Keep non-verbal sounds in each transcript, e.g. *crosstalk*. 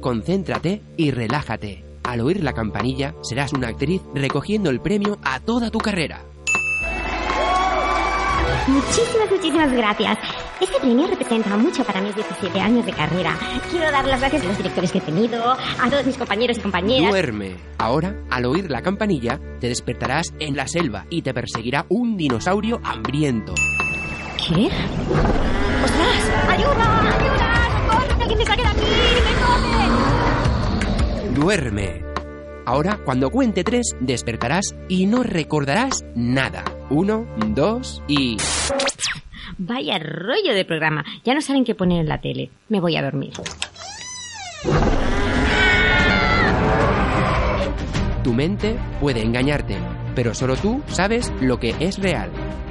Concéntrate y relájate. Al oír la campanilla, serás una actriz recogiendo el premio a toda tu carrera. Muchísimas, muchísimas gracias. Este premio representa mucho para mis 17 años de carrera. Quiero dar las gracias a los directores que he tenido, a todos mis compañeros y compañeras. Duerme. Ahora, al oír la campanilla, te despertarás en la selva y te perseguirá un dinosaurio hambriento. ¿Qué? ¡Ostras! ¡Ayuda! ¡Ayuda! ¡Que alguien me saque de aquí! ¡Me come! Duerme. Ahora, cuando cuente tres, despertarás y no recordarás nada. Uno, dos y... Vaya rollo de programa. Ya no saben qué poner en la tele. Me voy a dormir. Tu mente puede engañarte, pero solo tú sabes lo que es real.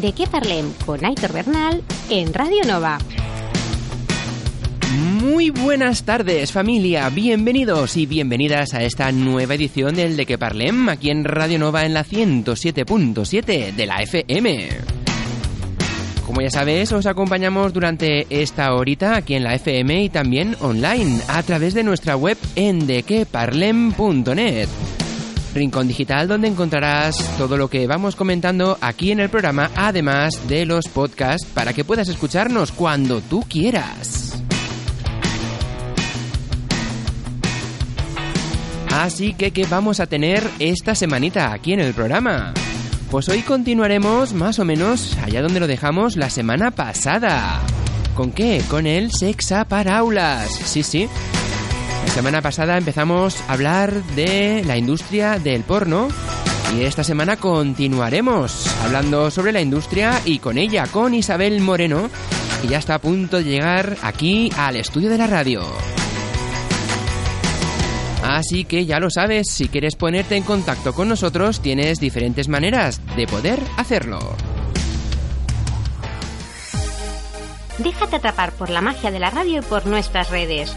De qué parlem con Aitor Bernal en Radio Nova. Muy buenas tardes familia, bienvenidos y bienvenidas a esta nueva edición del De Que Parlem aquí en Radio Nova en la 107.7 de la FM. Como ya sabes, os acompañamos durante esta horita aquí en la FM y también online a través de nuestra web en dequeparlem.net. Rincón Digital donde encontrarás todo lo que vamos comentando aquí en el programa, además de los podcasts para que puedas escucharnos cuando tú quieras. Así que, ¿qué vamos a tener esta semanita aquí en el programa? Pues hoy continuaremos más o menos allá donde lo dejamos la semana pasada. ¿Con qué? Con el Sexa para Aulas. Sí, sí. La semana pasada empezamos a hablar de la industria del porno y esta semana continuaremos hablando sobre la industria y con ella, con Isabel Moreno, que ya está a punto de llegar aquí al estudio de la radio. Así que ya lo sabes, si quieres ponerte en contacto con nosotros, tienes diferentes maneras de poder hacerlo. Déjate atrapar por la magia de la radio y por nuestras redes.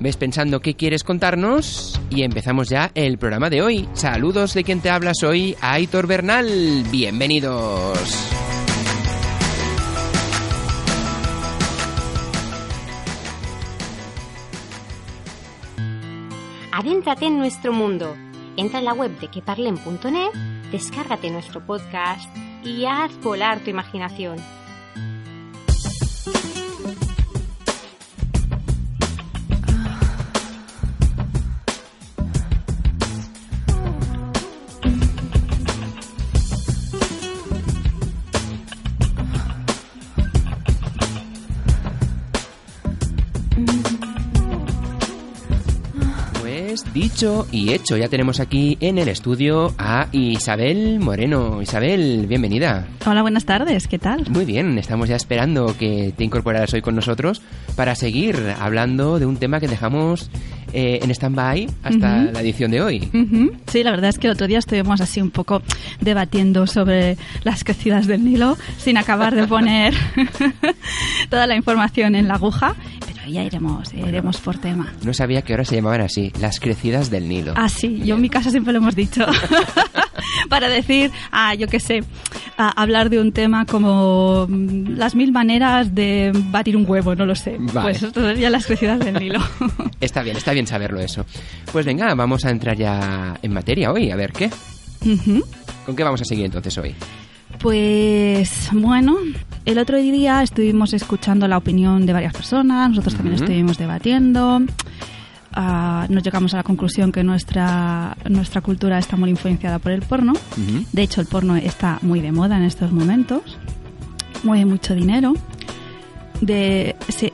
ves pensando qué quieres contarnos y empezamos ya el programa de hoy. Saludos de quien te habla, soy Aitor Bernal. Bienvenidos. Adéntrate en nuestro mundo. Entra en la web de queparlem.net, descárgate nuestro podcast y haz volar tu imaginación. Dicho y hecho, ya tenemos aquí en el estudio a Isabel Moreno. Isabel, bienvenida. Hola, buenas tardes, ¿qué tal? Muy bien, estamos ya esperando que te incorporaras hoy con nosotros para seguir hablando de un tema que dejamos eh, en stand-by hasta la edición de hoy. Sí, la verdad es que el otro día estuvimos así un poco debatiendo sobre las crecidas del Nilo sin acabar de poner *laughs* toda la información en la aguja, ya iremos, ya iremos por tema. No sabía que ahora se llamaban así, las crecidas del Nilo. Ah, sí, yo en mi casa siempre lo hemos dicho. *laughs* *laughs* Para decir, ah, yo qué sé, hablar de un tema como mm, las mil maneras de batir un huevo, no lo sé. Vale. Pues esto ya las crecidas del Nilo. *laughs* Está bien, está bien saberlo eso. Pues venga, vamos a entrar ya en materia hoy, a ver qué. ¿Con qué vamos a seguir entonces hoy? Pues bueno, el otro día estuvimos escuchando la opinión de varias personas, nosotros también estuvimos debatiendo, ah, nos llegamos a la conclusión que nuestra, nuestra cultura está muy influenciada por el porno. De hecho, el porno está muy de moda en estos momentos, mueve mucho dinero. De, se-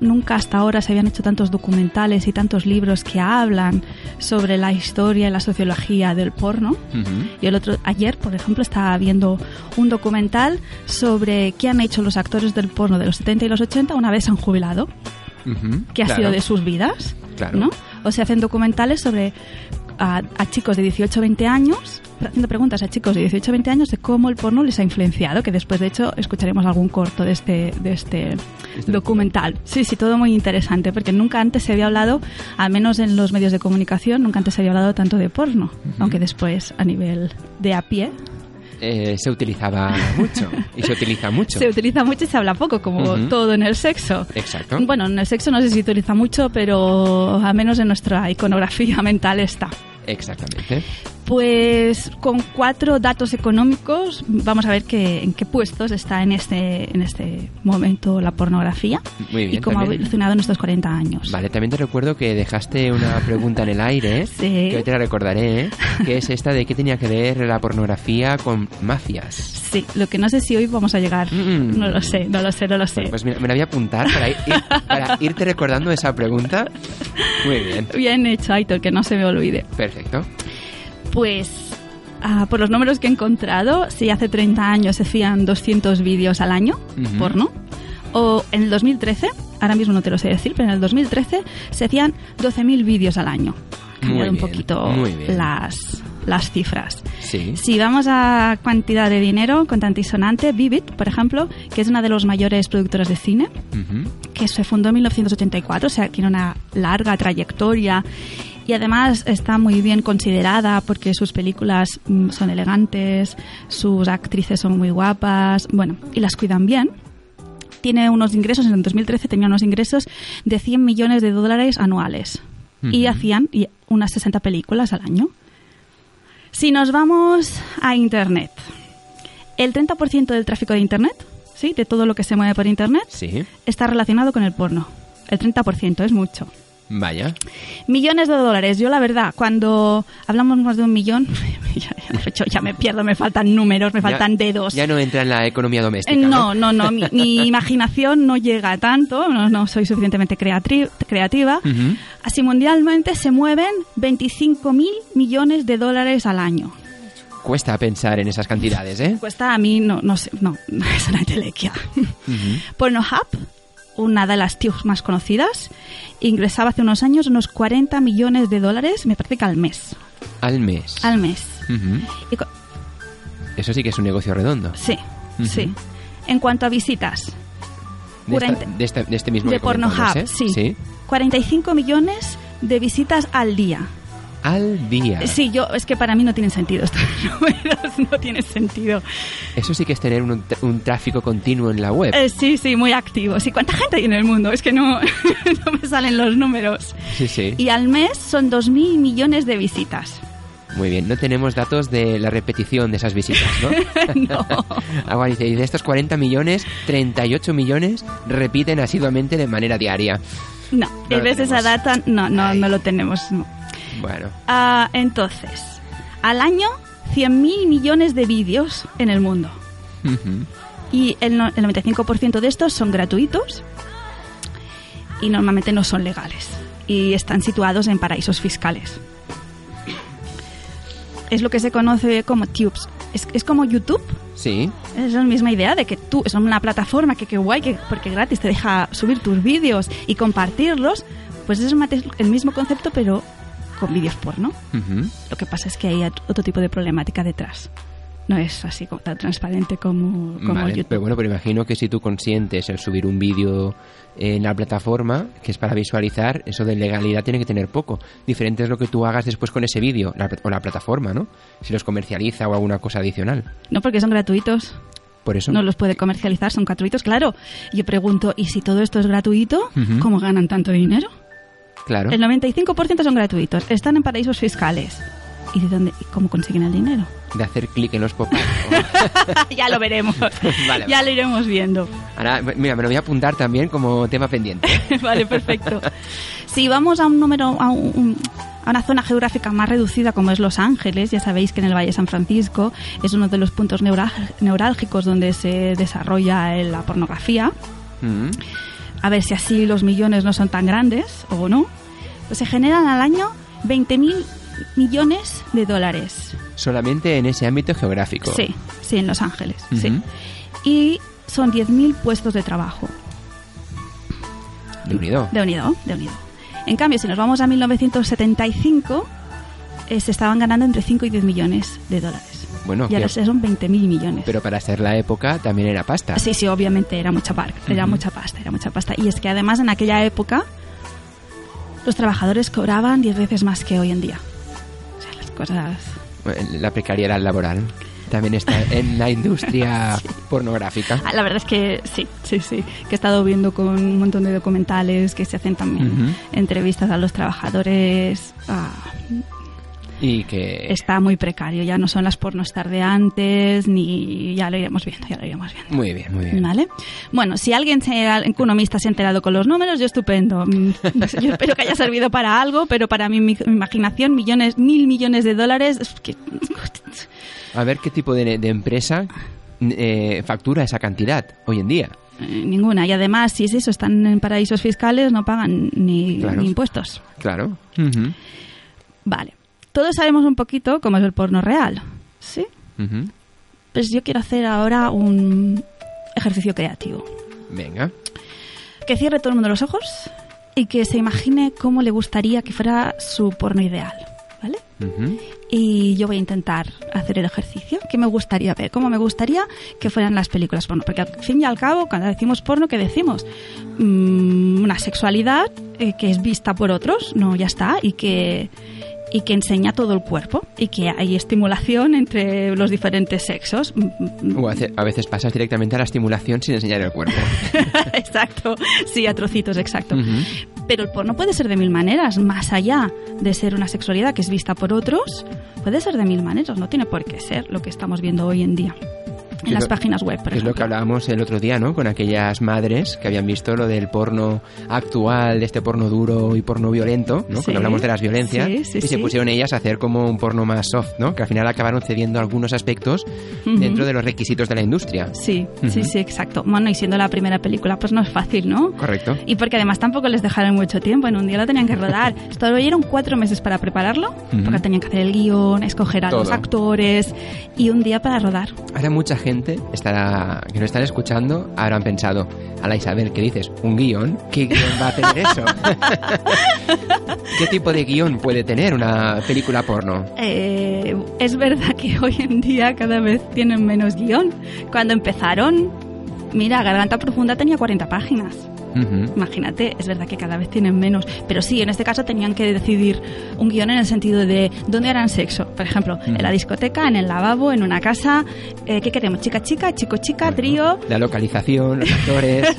nunca hasta ahora se habían hecho tantos documentales y tantos libros que hablan sobre la historia y la sociología del porno. Yo el otro ayer, por ejemplo, estaba viendo un documental sobre qué han hecho los actores del porno de los 70 y los 80 una vez se han jubilado, Ujú. qué ha Claro. sido de sus vidas, Claro. ¿no? O se hacen documentales sobre a, a chicos de 18 o 20 años, haciendo preguntas a chicos de 18 o 20 años de cómo el porno les ha influenciado, que después de hecho escucharemos algún corto de este de este Este documental. Sí, sí, todo muy interesante, porque nunca antes se había hablado, al menos en los medios de comunicación, nunca antes se había hablado tanto de porno, aunque después a nivel de a pie Eh, se utilizaba *laughs* mucho y se utiliza mucho. se utiliza mucho y se habla poco, como todo en el sexo. Exacto. Bueno, en el sexo no sé si se utiliza mucho, pero al menos en nuestra iconografía mental está. Exactamente. Pues con cuatro datos económicos vamos a ver que, en qué puestos está en este, en este momento la pornografía Muy bien. y cómo ha también. evolucionado en estos 40 años. Vale, también te recuerdo que dejaste una pregunta en el aire, *laughs* Sí. que hoy te la recordaré, ¿eh? que es esta de qué tenía que ver la pornografía con mafias. Sí, lo que no sé si hoy vamos a llegar. Mm. No lo sé, no lo sé, no lo sé. Bueno, pues mira, me la voy a apuntar para, ir- para irte recordando esa pregunta. Muy bien. Bien hecho, Aitor, que no se me olvide. Perfecto. Pues ah, por los números que he encontrado, si hace 30 años se hacían 200 vídeos al año, Ujú. porno, o en el 2013, ahora mismo no te lo sé decir, pero en el 2013 se hacían 12.000 vídeos al año. Cambiado un poquito las, las cifras. Sí. Si vamos a cantidad de dinero, contante sonante, Vivid, por ejemplo, que es una de las mayores productoras de cine, que se fundó en 1984, o sea, tiene una larga trayectoria y además está muy bien considerada porque sus películas mm, son elegantes, sus actrices son muy guapas, bueno, y las cuidan bien. Tiene unos ingresos, en el 2013 tenía unos ingresos de 100 millones de dólares anuales y hacían unas 60 películas al año. Si nos vamos a Internet, el 30% del tráfico de Internet, ¿sí? de todo lo que se mueve por Internet, Sí. está relacionado con el porno. El 30% es mucho. Vaya. Millones de dólares. Yo, la verdad, cuando hablamos más de un millón, *laughs* ya, ya- ya me pierdo, me faltan números, me Ya- faltan dedos. Ya no entra en la economía Eh, doméstica. No, no, no. Mi, mi *laughs* imaginación no llega a tanto, no, no soy suficientemente creativa. Así mundialmente se mueven 25 mil millones de dólares al año. Cuesta pensar en esas cantidades, ¿eh? Cuesta a mí, no, no sé, no, *laughs* es una telequia. Ujú. Pornhub, una de las tíos más conocidas, ingresaba hace unos años unos 40 millones de dólares, me parece que al mes. Al mes. Al mes. Y Eso sí que es un negocio redondo. sí, sí. En cuanto a visitas, De, esta- de este, de este mismo de Pornhub, ¿eh? sí. 45 millones de visitas al día. Al día. Sí, yo, es que para mí no tienen sentido estos números, *laughs* no tienen sentido. Eso sí que es tener un, un tráfico continuo en la web. Eh, sí, sí, muy activo. Sí, ¿cuánta gente hay en el mundo? Es que no, *laughs* no me salen los números. Sí, sí. Y al mes son 2.000 millones de visitas. Muy bien. No tenemos datos de la repetición de esas visitas, ¿no? *laughs* No. Y de estos 40 millones, 38 millones repiten asiduamente de manera diaria. No, No ¿ves esa tenemos. data? No, no, Ay. no lo tenemos. no. Bueno. Ah, entonces, al año, 100.000 millones de vídeos en el mundo. Y el, no- el 95% de estos son gratuitos y normalmente no son legales. Y están situados en paraísos fiscales. Es lo que se conoce como tubes. Es, es como YouTube. Sí. Es la misma idea de que tú es una plataforma que qué guay, que, porque gratis te deja subir tus vídeos y compartirlos, Pues es el mismo concepto, pero con vídeos porno. Ujú. Lo que pasa es que hay otro tipo de problemática detrás. No es así como tan transparente como, como Vale, YouTube. pero bueno, pero imagino que si tú consientes el subir un vídeo en la plataforma, que es para visualizar, eso de legalidad tiene que tener poco. Diferente es lo que tú hagas después con ese vídeo, la- o la plataforma, ¿no? Si los comercializa o alguna cosa adicional. No porque son gratuitos. Por eso... No los puede comercializar, son gratuitos. Claro, yo pregunto, ¿y si todo esto es gratuito, Ujú. cómo ganan tanto dinero? Claro. El 95% son gratuitos, están en paraísos fiscales. ¿Y de dónde, cómo consiguen el dinero? De hacer clic en los *laughs* pop ya lo veremos. *laughs* Vale, ya vale. lo iremos viendo. Ahora, mira, me lo voy a apuntar también como tema pendiente. *laughs* vale, perfecto. Si vamos a un número, a, un- a una zona geográfica más reducida como es Los Ángeles, ya sabéis que en el Valle de San Francisco es uno de los puntos neurálgicos donde se desarrolla la pornografía. Mm. A ver si así los millones no son tan grandes o no. Pues se generan al año 20.000 millones de dólares. Solamente en ese ámbito geográfico. Sí, sí, en Los Ángeles. Sí. Y son 10.000 puestos de trabajo. De unido. De unido, de unido. En cambio, si nos vamos a 1975, eh, se estaban ganando entre 5 y 10 millones de dólares. Bueno, y ahora son 20.000 millones. pero para ser la época también era pasta. Sí, sí, obviamente era mucha, par- era Ujú. mucha pasta, era mucha pasta. Y es que además en aquella época los trabajadores cobraban 10 veces más que hoy en día. O sea, las cosas... La precariedad laboral también está en la industria *laughs* pornográfica. Ah, La verdad es que sí, sí, sí. Que he estado viendo con un montón de documentales que se hacen también Ujú. entrevistas a los trabajadores. Y que... está muy precario. Ya no son las pornostar de antes, ni ya lo iremos viendo, ya lo iremos viendo. Muy bien, muy bien. ¿Vale? Bueno, si alguien se, economista se ha enterado con los números, yo estupendo. Mm, *laughs* Yo espero que haya servido para algo, pero para mi, mi imaginación, millones, mil millones de dólares. que- A ver qué tipo de, de empresa eh, factura esa cantidad hoy en día. eh, ninguna. Y además, si es eso, están en paraísos fiscales, no pagan ni, Claro. ni impuestos. Claro. Vale. Todos sabemos un poquito cómo es el porno real. ¿Sí? Pues yo quiero hacer ahora un ejercicio creativo. Venga. Que cierre todo el mundo los ojos y que se imagine cómo le gustaría que fuera su porno ideal. ¿Vale? Y yo voy a intentar hacer el ejercicio. ¿Qué me gustaría ver? ¿Cómo me gustaría que fueran las películas porno? Porque al fin y al cabo, cuando decimos porno, ¿qué decimos? Mm, una sexualidad eh, que es vista por otros, no, ya está, y que, y que enseña todo el cuerpo y que hay estimulación entre los diferentes sexos. Mm, O hace- a veces pasas directamente a la estimulación sin enseñar el cuerpo. *laughs* exacto, sí, a trocitos, exacto. Pero el porno puede ser de mil maneras, más allá de ser una sexualidad que es vista por otros, puede ser de mil maneras, no tiene por qué ser lo que estamos viendo hoy en día en las lo- páginas web, por Que es lo que ejemplo. hablábamos el otro día, ¿no? Con aquellas madres que habían visto lo del porno actual, de este porno duro y porno violento, ¿no? Sí. Cuando hablamos de las violencias. Sí, sí, y se sí. pusieron ellas a hacer como un porno más soft, ¿no? Que al final acabaron cediendo algunos aspectos Ujú. dentro de los requisitos de la industria. Sí, sí, Ujú. sí, exacto. Bueno, y siendo la primera película, pues no es fácil, ¿no? Correcto. Y porque además tampoco les dejaron mucho tiempo, en un día lo tenían que rodar. *laughs* Estuvieron cuatro meses para prepararlo, Ujú. porque tenían que hacer el guion, escoger a los Todo. actores y un día para rodar. Ahora mucha gente estará que no están escuchando habrán pensado, a la Isabel, ¿qué dices? ¿Un guion? ¿Qué guion va a tener eso? *laughs* ¿Qué tipo de guion puede tener una película porno? Eh, es verdad que hoy en día cada vez tienen menos guion. Cuando empezaron, mira, Garganta Profunda tenía 40 páginas. Imagínate, es verdad que cada vez tienen menos. Pero sí, en este caso tenían que decidir un guion en el sentido de dónde harán sexo. Por ejemplo, en la discoteca, en el lavabo, en una casa. Eh, ¿Qué queremos? ¿Chica, chica, chico, chica, trío? La localización, los actores. *laughs*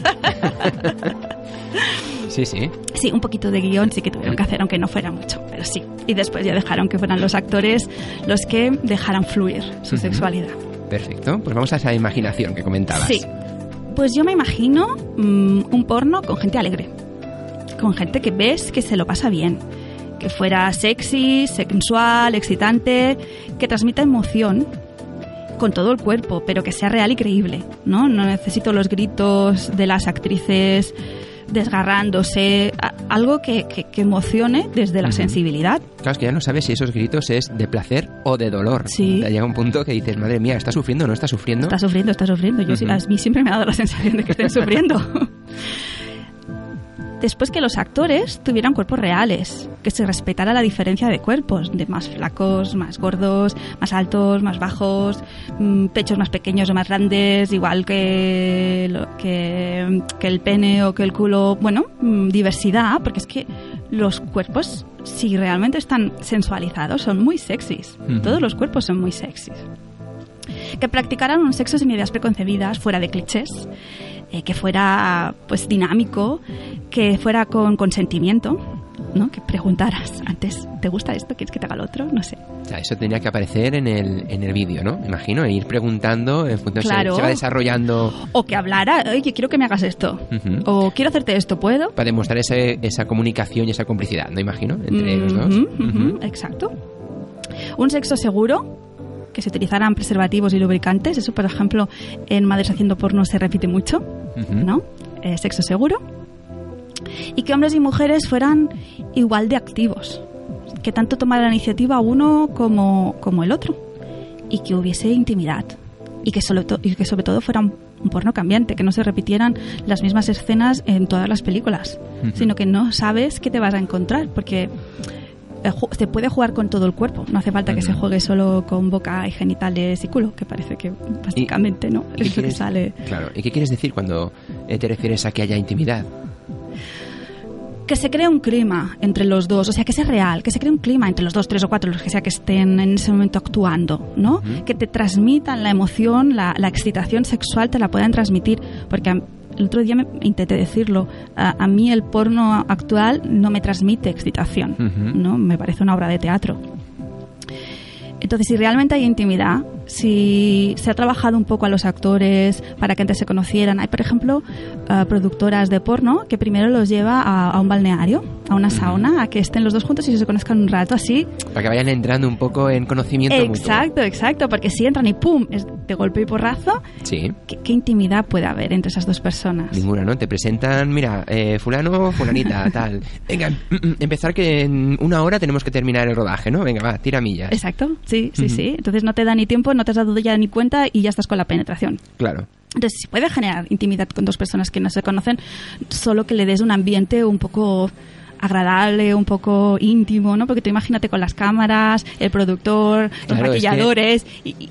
sí, sí. Sí, un poquito de guion sí que tuvieron que hacer, aunque no fuera mucho, pero sí. Y después ya dejaron que fueran los actores los que dejaran fluir su sexualidad. Perfecto. Pues vamos a esa imaginación que comentabas. Sí. Pues yo me imagino mm, un porno con gente alegre. Con gente que ves que se lo pasa bien. Que fuera sexy, sensual, excitante, que transmita emoción con todo el cuerpo, pero que sea real y creíble, ¿no? No necesito los gritos de las actrices desgarrándose, algo que, que- que emocione desde la Ujú. sensibilidad. Claro, es que ya no sabes si esos gritos es de placer o de dolor. Sí. Llega un punto que dices, madre mía, ¿está sufriendo o no está sufriendo? Está sufriendo, está sufriendo. Yo sí- Ujú. a mí siempre me ha dado la *laughs* sensación de que estén sufriendo. *laughs* Después que los actores tuvieran cuerpos reales, que se respetara la diferencia de cuerpos, de más flacos, más gordos, más altos, más bajos, mm, pechos más pequeños o más grandes, igual que, que, que el pene o que el culo. Bueno, mm, diversidad, porque es que los cuerpos, si realmente están sensualizados, son muy sexys. Todos los cuerpos son muy sexys que practicaran un sexo sin ideas preconcebidas, fuera de clichés, eh, que fuera pues dinámico, que fuera con consentimiento, ¿no? Que preguntaras antes, ¿te gusta esto? ¿Quieres que te haga lo otro? No sé. Eso tendría que aparecer en el, en el vídeo, ¿no? Imagino, e ir preguntando en función se- Claro. se, va desarrollando O que hablara, oye, quiero que me hagas esto. Ujú. O quiero hacerte esto, ¿puedo? para demostrar ese- esa comunicación y esa complicidad, ¿no? Imagino, entre los dos. Ujú, Ujú. Exacto. Un sexo seguro, que se utilizaran preservativos y lubricantes. Eso, por ejemplo, en Madres haciendo porno se repite mucho. ¿no? Eh, sexo seguro. Y que hombres y mujeres fueran igual de activos. Que tanto tomara la iniciativa uno como, como el otro. Y que hubiese intimidad. Y que, sobre y que sobre todo fuera un, un porno cambiante, que no se repitieran las mismas escenas en todas las películas, sino que no sabes qué te vas a encontrar, porque se puede jugar con todo el cuerpo, no hace falta que se juegue solo con boca y genitales y culo, que parece que básicamente no, ¿Y qué es lo que sale. Claro, ¿y qué quieres decir cuando eh, te refieres a que haya intimidad? que se cree un clima entre los dos, o sea, que sea real, que se cree un clima entre los dos, tres o cuatro, los que sea que estén en ese momento actuando, ¿no? Que te transmitan la emoción, la, la excitación sexual, te la puedan transmitir, porque el otro día me intenté decirlo, a, a mí el porno actual no me transmite excitación. ¿no? Me parece una obra de teatro. Entonces, si realmente hay intimidad, si se ha trabajado un poco a los actores para que antes se conocieran, hay, por ejemplo, eh, productoras de porno que primero los lleva a, a un balneario, a una sauna, a que estén los dos juntos y se conozcan un rato así. Para que vayan entrando un poco en conocimiento mutuo. Exacto, exacto, porque si entran y ¡pum! es de golpe y porrazo, Sí, ¿qué, qué intimidad puede haber entre esas dos personas? ninguna, ¿no? Te presentan, mira, eh, fulano, fulanita, *laughs* tal. Venga, mm, mm, empezar que en una hora tenemos que terminar el rodaje, ¿no? Venga, va, tira millas. Exacto, sí, sí, Ujú. sí. Entonces no te da ni tiempo, no te has dado ya ni cuenta y ya estás con la penetración. Claro. Entonces, se puede generar intimidad con dos personas que no se conocen, solo que le des un ambiente un poco agradable, un poco íntimo, ¿no? Porque tú imagínate con las cámaras, el productor, los Claro, es que- maquilladores y, y-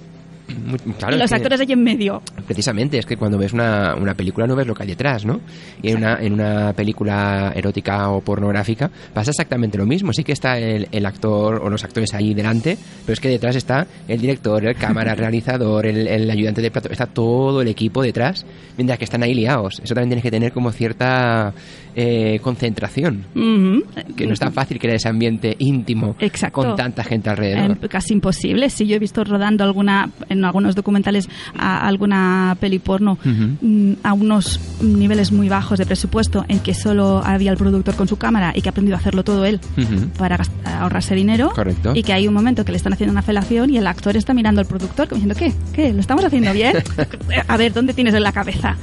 Muy- claro, y los actores ahí en medio. Precisamente, es que cuando ves una, una película no ves lo que hay detrás, ¿no? Y en una, en una película erótica o pornográfica pasa exactamente lo mismo. Sí que está el, el actor o los actores ahí delante, pero es que detrás está el director, el cámara, el realizador, el, el ayudante de plato, está todo el equipo detrás, mientras que están ahí liados. Eso también tienes que tener como cierta eh, concentración. Ujú. Que no es tan fácil crear ese ambiente íntimo Exacto. con tanta gente alrededor. Eh, casi imposible. Si yo he visto rodando alguna en algunos documentales a alguna peli porno mm, a unos niveles muy bajos de presupuesto en que solo había el productor con su cámara y que ha aprendido a hacerlo todo él Ujú. para gast- ahorrarse dinero Correcto. y que hay un momento que le están haciendo una felación y el actor está mirando al productor como diciendo ¿qué? ¿qué? ¿lo estamos haciendo bien? *laughs* a ver, ¿dónde tienes en la cabeza?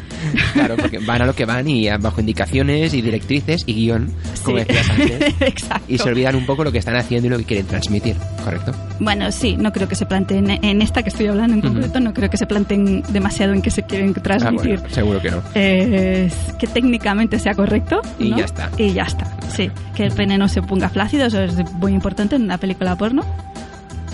Claro, porque van a lo que van y bajo indicaciones y directrices y guion, como Sí. decías antes. *laughs* Exacto. Y se olvidan un poco lo que están haciendo y lo que quieren transmitir, ¿correcto? Bueno, sí, no creo que se planteen en esta que estoy hablando en concreto, no creo que se planteen demasiado en qué se quieren Ah, transmitir. bueno, seguro que no. Eh, que técnicamente sea correcto. Y ¿no? ya está. Y ya está, sí. Que el pene no se ponga flácido, eso es muy importante en una película porno.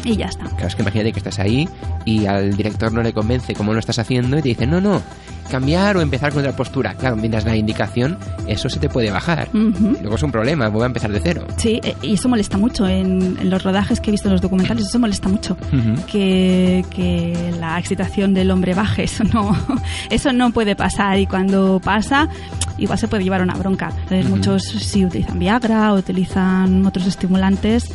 Y ya está. Claro, es que imagínate que estás ahí y al director no le convence cómo lo estás haciendo y te dice, no, no, cambiar o empezar con otra postura. Claro, mientras la indicación, eso se te puede bajar. Ujú. Luego es un problema, voy a empezar de cero. Sí, eh, y eso molesta mucho. En, en los rodajes que he visto en los documentales, eso molesta mucho. Que, que la excitación del hombre baje, *laughs* eso no, eso no puede pasar. Y cuando pasa, igual se puede llevar una bronca. Entonces, Ujú. muchos sí utilizan Viagra utilizan otros estimulantes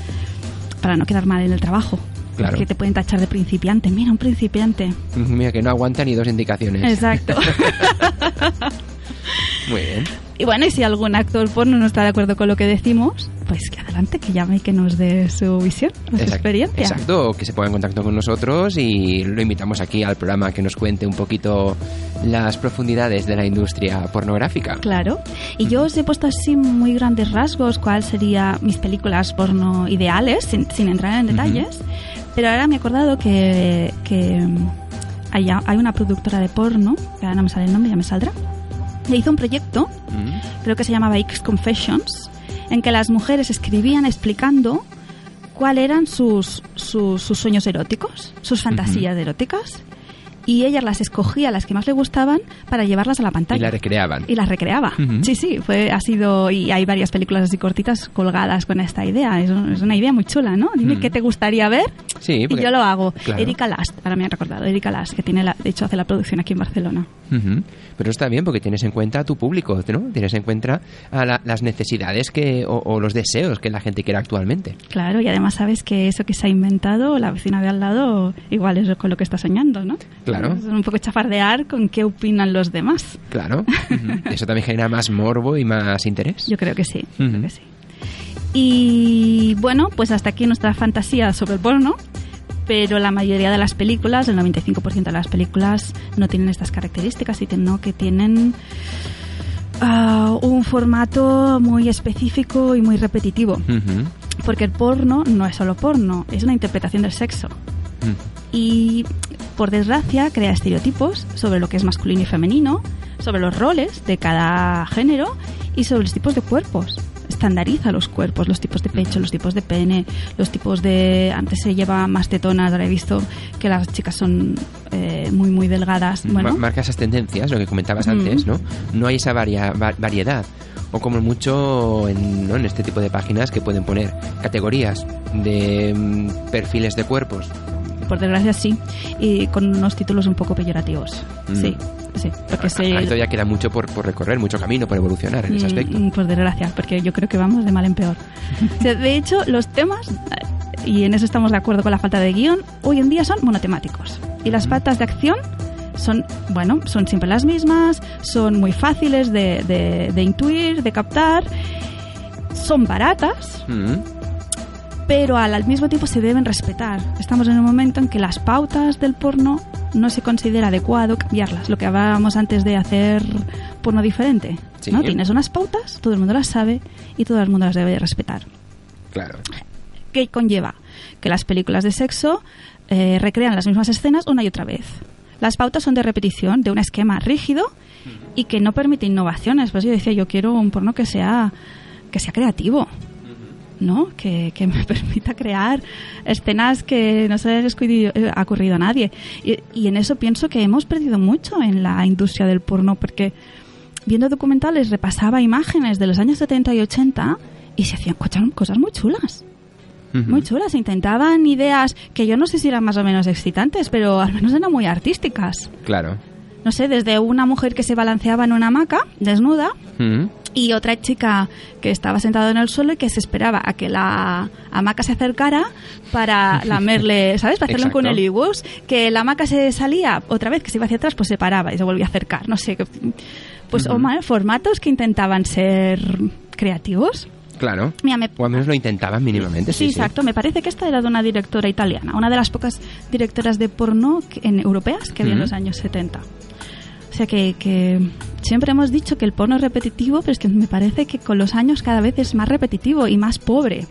para no quedar mal en el trabajo. Claro. Que te pueden tachar de principiante. Mira, un principiante. Mira, que no aguanta ni dos indicaciones. Exacto. *laughs* Muy bien. y bueno, y si algún actor porno no está de acuerdo con lo que decimos, pues que adelante, que llame y que nos dé su visión, su Exacto. experiencia. Exacto, que se ponga en contacto con nosotros y lo invitamos aquí al programa que nos cuente un poquito las profundidades de la industria pornográfica. Claro. Y yo os he puesto así muy grandes rasgos cuáles serían mis películas porno ideales, sin, sin entrar en detalles. Pero ahora me he acordado que, que mm, hay, hay una productora de porno, que ahora no me sale el nombre, ya me saldrá, hizo un proyecto, Mm. creo que se llamaba X Confessions, en que las mujeres escribían explicando cuáles eran sus, sus, sus sueños eróticos, sus fantasías eróticas, y ellas las escogía, las que más le gustaban, para llevarlas a la pantalla. Y la recreaban. Y las recreaba. Sí, sí, fue, ha sido, y hay varias películas así cortitas colgadas con esta idea. Es, un- es una idea muy chula, ¿no? Dime qué te gustaría ver Sí, y porque- yo lo hago. Claro. Erika Last, ahora me han recordado, Erika Last, que tiene la, de hecho hace la producción aquí en Barcelona. Ujú. Pero está bien porque tienes en cuenta a tu público, ¿no? Tienes en cuenta a la- las necesidades que o, o los deseos que la gente quiere actualmente. Claro, y además sabes que eso que se ha inventado, la vecina de al lado, igual es con lo que está soñando, ¿no? Claro. Es un poco chafardear con qué opinan los demás. Claro. *laughs* Eso también genera más morbo y más interés. Yo creo que sí, yo Ujú. creo que sí. Y bueno, pues hasta aquí nuestra fantasía sobre el porno. Pero la mayoría de las películas, el 95% de las películas, no tienen estas características, sino que tienen ah, un formato muy específico y muy repetitivo. Ujú. Porque el porno no es solo porno, es una interpretación del sexo. Y por desgracia crea estereotipos sobre lo que es masculino y femenino, sobre los roles de cada género y sobre los tipos de cuerpos. Estandariza los cuerpos, los tipos de pecho, los tipos de pene, los tipos de... Antes se lleva más tetonas, ahora he visto que las chicas son eh, muy, muy delgadas. Bueno, Ma- Marca esas tendencias, lo que comentabas Mm. antes, ¿no? No hay esa varia- va- variedad. O como mucho en, ¿no? en este tipo de páginas que pueden poner categorías de mm, perfiles de cuerpos. Por desgracia sí, y con unos títulos un poco peyorativos. Mm. Sí, sí, porque se... Ahí todavía queda mucho por, por recorrer, mucho camino por evolucionar en ese Mm, aspecto. mm, Por desgracia, porque yo creo que vamos de mal en peor. *laughs* O sea, de hecho, los temas, eh, y en eso estamos de acuerdo con la falta de guion, hoy en día son monotemáticos. Y las patas de acción son, bueno, son siempre las mismas, son muy fáciles de, de- de intuir, de captar, son baratas, Mm. Pero al, al mismo tiempo se deben respetar. Estamos en un momento en que las pautas del porno no se considera adecuado cambiarlas. Lo que hablábamos antes de hacer porno diferente. Sí. ¿no? Tienes unas pautas, todo el mundo las sabe y todo el mundo las debe de respetar. Claro. ¿Qué conlleva? Que las películas de sexo eh, recrean las mismas escenas una y otra vez. Las pautas son de repetición, de un esquema rígido y que no permite innovaciones. Pues yo decía, yo quiero un porno que sea, que sea creativo. ¿No? Que, que me *laughs* permita crear escenas que no se les eh, ha ocurrido a nadie. Y, y en eso pienso que hemos perdido mucho en la industria del porno, porque viendo documentales repasaba imágenes de los años 70 y 80 y se hacían cosas, cosas muy chulas. Muy chulas. Intentaban ideas que yo no sé si eran más o menos excitantes, pero al menos eran muy artísticas. Claro. No sé, desde una mujer que se balanceaba en una hamaca, desnuda. Y otra chica que estaba sentada en el suelo y que se esperaba a que la hamaca se acercara para *laughs* lamerle, ¿sabes? Para hacerle un cunnilingus. Que la hamaca se salía otra vez, que se iba hacia atrás, pues se paraba y se volvía a acercar. No sé. Pues, oh, madre, formatos que intentaban ser creativos. Claro. Mira, me- O al menos lo intentaban mínimamente. Sí, Sí, sí. exacto. Me parece que esta era de una directora italiana, una de las pocas directoras de porno que- en europeas que había en los años 70. O sea que, que siempre hemos dicho que el porno es repetitivo, pero es que me parece que con los años cada vez es más repetitivo y más pobre.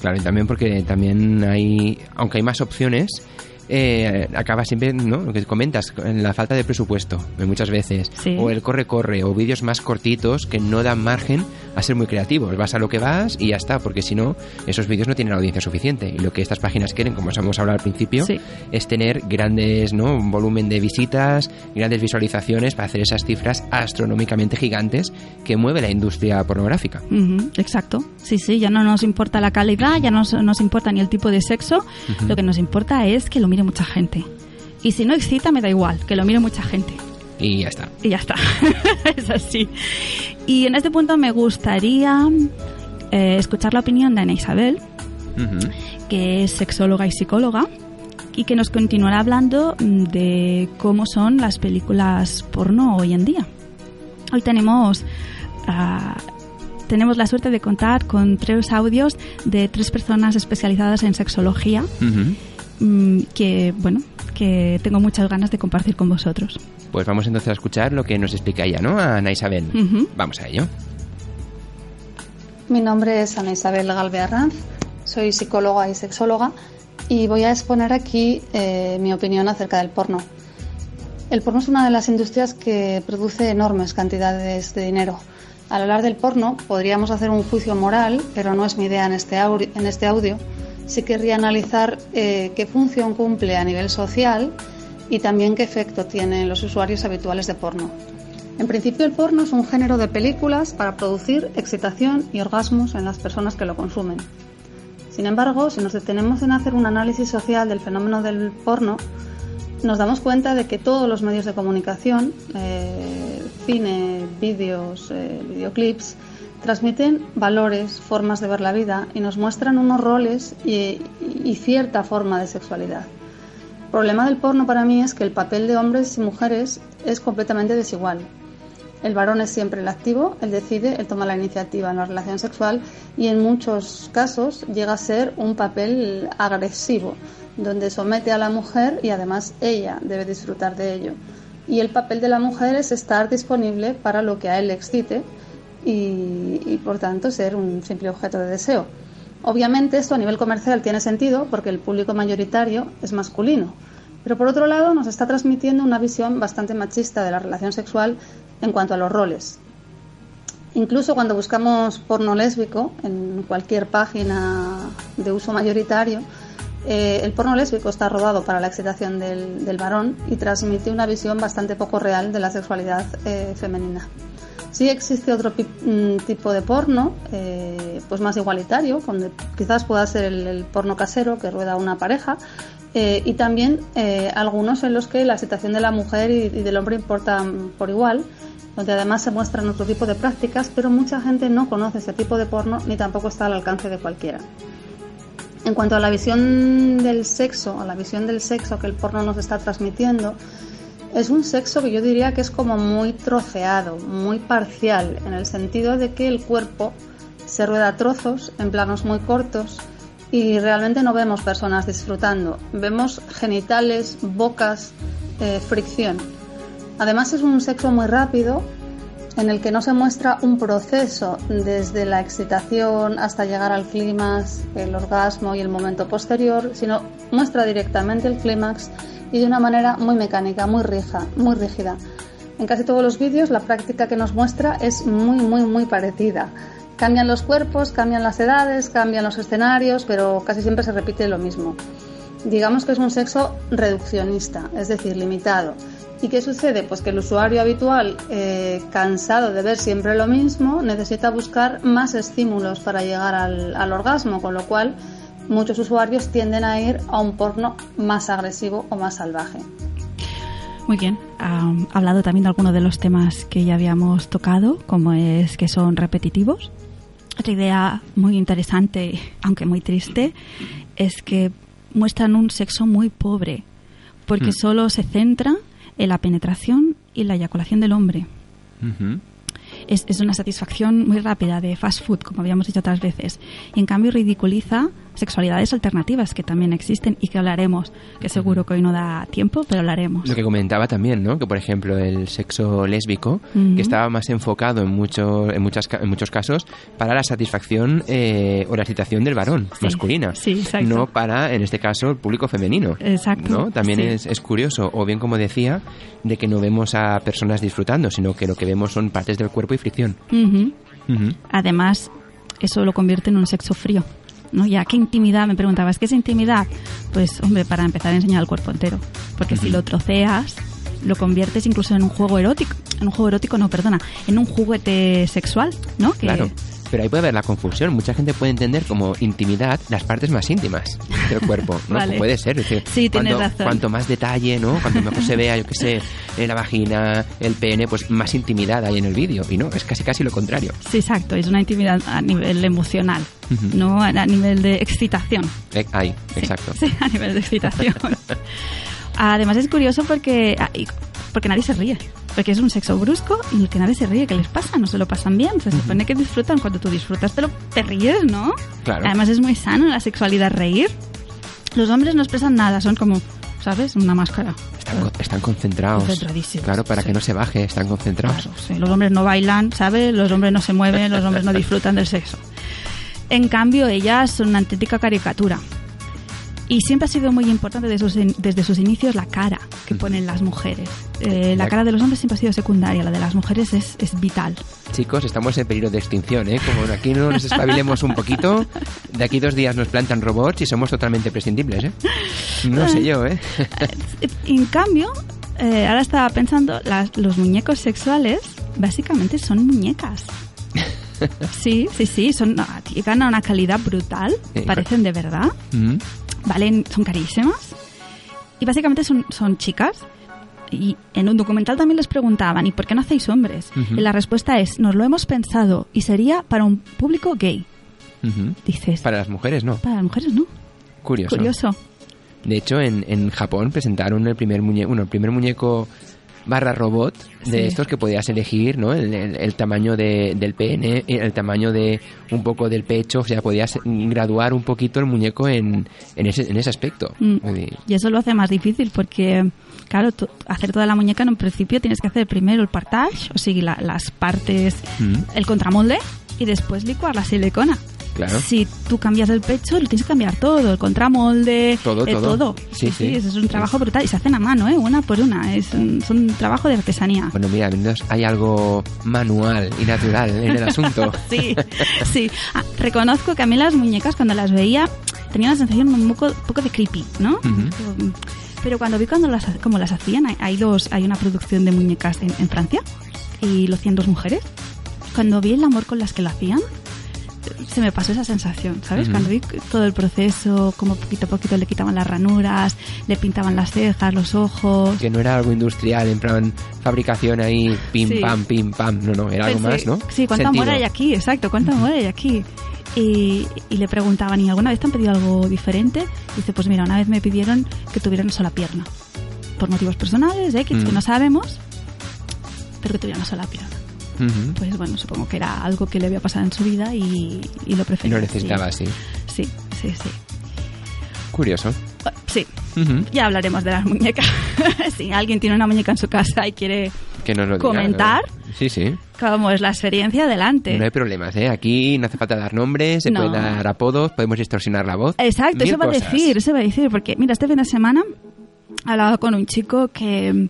Claro, y también porque también hay, aunque hay más opciones, eh, acaba siempre, ¿no? Lo que comentas, en la falta de presupuesto, eh, muchas veces. Sí. O el corre-corre, o vídeos más cortitos que no dan margen a ser muy creativos. Vas a lo que vas y ya está, porque si no, esos vídeos no tienen audiencia suficiente. Y lo que estas páginas quieren, como os hemos hablado al principio, Sí. es tener grandes, ¿no? Un volumen de visitas, grandes visualizaciones para hacer esas cifras astronómicamente gigantes que mueve la industria pornográfica. Ujú, exacto. Sí, sí, ya no nos importa la calidad, ya no nos, importa ni el tipo de sexo. Lo que nos importa es que lo mire mucha gente. Y si no excita, me da igual, que lo mire mucha gente. Y ya está. y ya está. *laughs* es así. Y en este punto me gustaría eh, escuchar la opinión de Ana Isabel, Ujú. que es sexóloga y psicóloga, y que nos continuará hablando mm, de cómo son las películas porno hoy en día. Hoy tenemos, ah, tenemos la suerte de contar con tres audios de tres personas especializadas en sexología Ujú. mm, que, bueno, que tengo muchas ganas de compartir con vosotros. Pues vamos entonces a escuchar lo que nos explica ella, ¿no? Ana Isabel. Vamos a ello. Mi nombre es Ana Isabel Galve Arranz, soy psicóloga y sexóloga y voy a exponer aquí eh, mi opinión acerca del porno. El porno es una de las industrias que produce enormes cantidades de dinero. Al hablar del porno podríamos hacer un juicio moral, pero no es mi idea en este. En este audio. Sí querría analizar eh, qué función cumple a nivel social y también qué efecto tienen los usuarios habituales de porno. En principio el porno es un género de películas para producir excitación y orgasmos en las personas que lo consumen. Sin embargo, si nos detenemos en hacer un análisis social del fenómeno del porno, nos damos cuenta de que todos los medios de comunicación, eh, cine, vídeos, eh, videoclips, transmiten valores, formas de ver la vida y nos muestran unos roles y, cierta forma de sexualidad. El problema del porno para mí es que el papel de hombres y mujeres es completamente desigual. El varón es siempre el activo, él decide, él toma la iniciativa en la relación sexual y en muchos casos llega a ser un papel agresivo, donde somete a la mujer y además ella debe disfrutar de ello. Y el papel de la mujer es estar disponible para lo que a él le excite y, por tanto ser un simple objeto de deseo. Obviamente esto a nivel comercial tiene sentido porque el público mayoritario es masculino, pero por otro lado nos está transmitiendo una visión bastante machista de la relación sexual en cuanto a los roles. Incluso cuando buscamos porno lésbico en cualquier página de uso mayoritario, eh, el porno lésbico está rodado para la excitación del, del, varón y transmite una visión bastante poco real de la sexualidad eh, femenina. Sí existe otro mm, tipo de porno, eh, pues más igualitario, donde quizás pueda ser el, porno casero que rueda una pareja, eh, y también eh, algunos en los que la excitación de la mujer y, del hombre importan por igual, donde además se muestran otro tipo de prácticas, pero mucha gente no conoce ese tipo de porno ni tampoco está al alcance de cualquiera. En cuanto a la visión del sexo, a la visión del sexo que el porno nos está transmitiendo, es un sexo que yo diría que es como muy troceado, muy parcial, en el sentido de que el cuerpo se rueda a trozos, en planos muy cortos, y realmente no vemos personas disfrutando. Vemos genitales, bocas, eh, fricción. Además es un sexo muy rápido en el que no se muestra un proceso desde la excitación hasta llegar al clímax, el orgasmo y el momento posterior, sino muestra directamente el clímax y de una manera muy mecánica, muy rija, muy rígida. En casi todos los vídeos la práctica que nos muestra es muy, muy, muy parecida. Cambian los cuerpos, cambian las edades, cambian los escenarios, pero casi siempre se repite lo mismo. Digamos que es un sexo reduccionista, es decir, limitado. ¿Y qué sucede? Pues que el usuario habitual, eh, cansado de ver siempre lo mismo, necesita buscar más estímulos para llegar al, al orgasmo, con lo cual muchos usuarios tienden a ir a un porno más agresivo o más salvaje. Muy bien, ha hablado también de algunos de los temas que ya habíamos tocado, como es que son repetitivos. Otra idea muy interesante, aunque muy triste, es que muestran un sexo muy pobre, porque mm. solo se centra en la penetración y la eyaculación del hombre. Uh -huh. es, es, una satisfacción muy rápida de fast food, como habíamos dicho otras veces. Y en cambio ridiculiza sexualidades alternativas que también existen y que hablaremos, que seguro que hoy no da tiempo, pero hablaremos. Lo que comentaba también, ¿no? Que por ejemplo el sexo lésbico, uh -huh. que estaba más enfocado en, mucho, en, muchas, en muchos casos para la satisfacción eh, o la excitación del varón sí. masculina, sí, exacto. no para, en este caso, el público femenino. Exacto. ¿no? También sí. es, es curioso, o bien como decía, de que no vemos a personas disfrutando, sino que lo que vemos son partes del cuerpo y fricción. Uh -huh. Uh -huh. Además, eso lo convierte en un sexo frío. ¿No? Ya, ¿qué intimidad? Me preguntabas, ¿qué es intimidad? Pues, hombre, para empezar a enseñar el cuerpo entero. Porque uh -huh. si lo troceas, lo conviertes incluso en un juego erótico. En un juego erótico, no, perdona, en un juguete sexual, ¿no? Que... Claro. Pero ahí puede haber la confusión. Mucha gente puede entender como intimidad las partes más íntimas del cuerpo, ¿no? *laughs* vale. Puede ser. Es decir, sí, cuanto, razón. cuanto más detalle, ¿no? Cuanto mejor se vea, yo qué sé, en la vagina, el pene, pues más intimidad hay en el vídeo. Y no, es casi casi lo contrario. Sí, exacto. Es una intimidad a nivel emocional, uh -huh. no a, nivel de excitación. Eh, ahí, exacto. Sí, *laughs* sí, a nivel de excitación. *laughs* Además es curioso porque, ah, porque nadie se ríe. Porque es un sexo brusco y que nadie se ríe. ¿Qué les pasa? No se lo pasan bien. Se supone que disfrutan. Cuando tú disfrutas, pero te ríes, ¿no? Claro. Además es muy sano la sexualidad reír. Los hombres no expresan nada. Son como, ¿sabes? Una máscara. Están, están concentrados. Concentradísimos. Claro, para sí. que no se baje. Están concentrados. Claro, sí. Los hombres no bailan, ¿sabes? Los hombres no se mueven. Los hombres no *laughs* disfrutan del sexo. En cambio, ellas son una auténtica caricatura. Y siempre ha sido muy importante desde sus, desde sus inicios la cara que ponen las mujeres. Eh, la cara de los hombres siempre ha sido secundaria, la de las mujeres es, es vital. Chicos, estamos en peligro de extinción, ¿eh? Como aquí no nos espabilemos un poquito, de aquí dos días nos plantan robots y somos totalmente prescindibles, ¿eh? No sé yo, ¿eh? *laughs* En cambio, eh, ahora estaba pensando, las, los muñecos sexuales básicamente son muñecas. *laughs* Sí, sí, sí, son, no, llegan a una calidad brutal, parecen de verdad, Mm. Valen, son carísimas y básicamente son, son chicas. Y en un documental también les preguntaban, ¿y por qué no hacéis hombres? Ujú. Y la respuesta es, nos lo hemos pensado y sería para un público gay. Ujú. Dices, para, Para las mujeres, no. las mujeres no. Curioso. Curioso. De hecho, en, en Japón presentaron el primer muñeco, bueno, el primer muñeco barra robot de Sí. estos que podías elegir, ¿no? El, el- el tamaño de- del pene, el tamaño de un poco del pecho, o sea, podías graduar un poquito el muñeco en, en, ese, en ese aspecto. Mm. Y- eso lo hace más difícil porque, claro, hacer toda la muñeca en un principio tienes que hacer primero el partage, o sea, la- las partes, Mm. el contramolde y después licuar la silicona. Claro. Si tú cambias el pecho, lo tienes que cambiar todo, el contramolde, Todo, eh, todo. Sí, sí. eso es un trabajo brutal y se hacen a mano, ¿eh? una por una, es un, son un trabajo de artesanía. Bueno, mira, hay algo manual y natural en el asunto. *laughs* Sí, sí. Ah, reconozco que a mí las muñecas cuando las veía tenía una sensación un poco, poco de creepy, ¿no? Ujú. Pero cuando vi cuando las, cómo las hacían, hay, hay dos, hay una producción de muñecas en, en Francia y lo hacían dos mujeres. Cuando vi el amor con las que lo hacían, se me pasó esa sensación, ¿sabes? Cuando vi todo el proceso, como poquito a poquito le quitaban las ranuras, le pintaban las cejas, los ojos. Que no era algo industrial, en plan fabricación ahí, pim, Sí. pam, pim, pam. No, no, era algo Pues más, ¿no? Sí, ¿cuánto Sentido. amor hay aquí? Exacto, ¿cuánto amor hay aquí? Y, y le preguntaban, ¿y alguna vez te han pedido algo diferente? dice, pues mira, una vez me pidieron que tuviera una sola pierna. Por motivos personales, X, que Mm. no sabemos, pero que tuviera una sola pierna. Pues bueno, supongo que era algo que le había pasado en su vida y, y lo Y prefería. lo necesitaba así. Sí, sí, sí. Curioso. Sí, Ujú. ya hablaremos de las muñecas. *laughs* si alguien tiene una muñeca en su casa y quiere Que nos lo diga, ¿Comentar? ¿no? Sí, sí. cómo es la experiencia, adelante. No hay problemas, ¿eh? Aquí no hace falta dar nombres, se No. puede dar apodos, podemos distorsionar la voz. Exacto, Mil eso va a decir, eso va a decir, porque mira, este fin de semana hablaba con un chico que,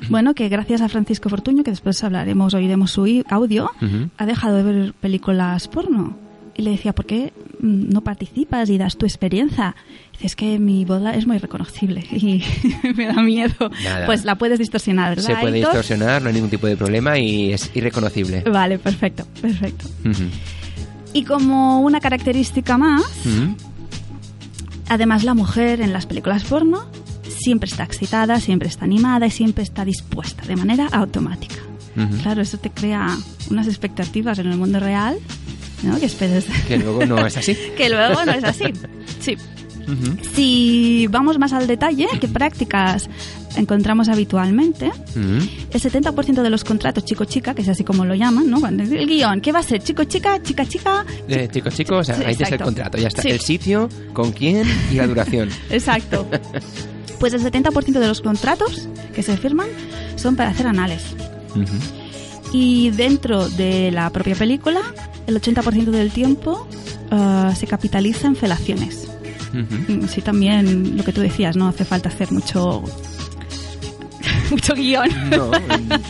*clears throat* bueno, que gracias a Francisco Fortuño, que después hablaremos, oiremos su audio, Ujú. ha dejado de ver películas porno. Y le decía, ¿por qué mm, no participas y das tu experiencia? Dice, es que mi boda es muy reconocible *laughs* y *laughs* me da miedo. Nada. Pues la puedes distorsionar, ¿verdad? Se puede Aitor? distorsionar, no hay ningún tipo de problema y es irreconocible. Vale, perfecto, perfecto. Ujú. Y como una característica más, Ujú. Además, la mujer en las películas porno siempre está excitada, siempre está animada y siempre está dispuesta de manera automática. Ujú. Claro, eso te crea unas expectativas en el mundo real, ¿no? Que Que luego no es así. *laughs* que luego no es así. Sí. Ujú. Si vamos más al detalle, ¿qué prácticas encontramos habitualmente? Ujú. El 70% de los contratos chico-chica, que es así como lo llaman, ¿no? Cuando el guion, ¿qué va a ser? ¿Chico-chica? ¿Chica-chica? Eh, chicos, chicos, o sea, Sí, ahí tienes el contrato, ya está. Sí. El sitio, con quién y la duración. *laughs* Exacto. *laughs* Pues el 70% de los contratos que se firman son para hacer anales. Y dentro de la propia película, el 80% del tiempo ah, se capitaliza en felaciones. Mm, Sí, también lo que tú decías, no hace falta hacer mucho mucho guion. No,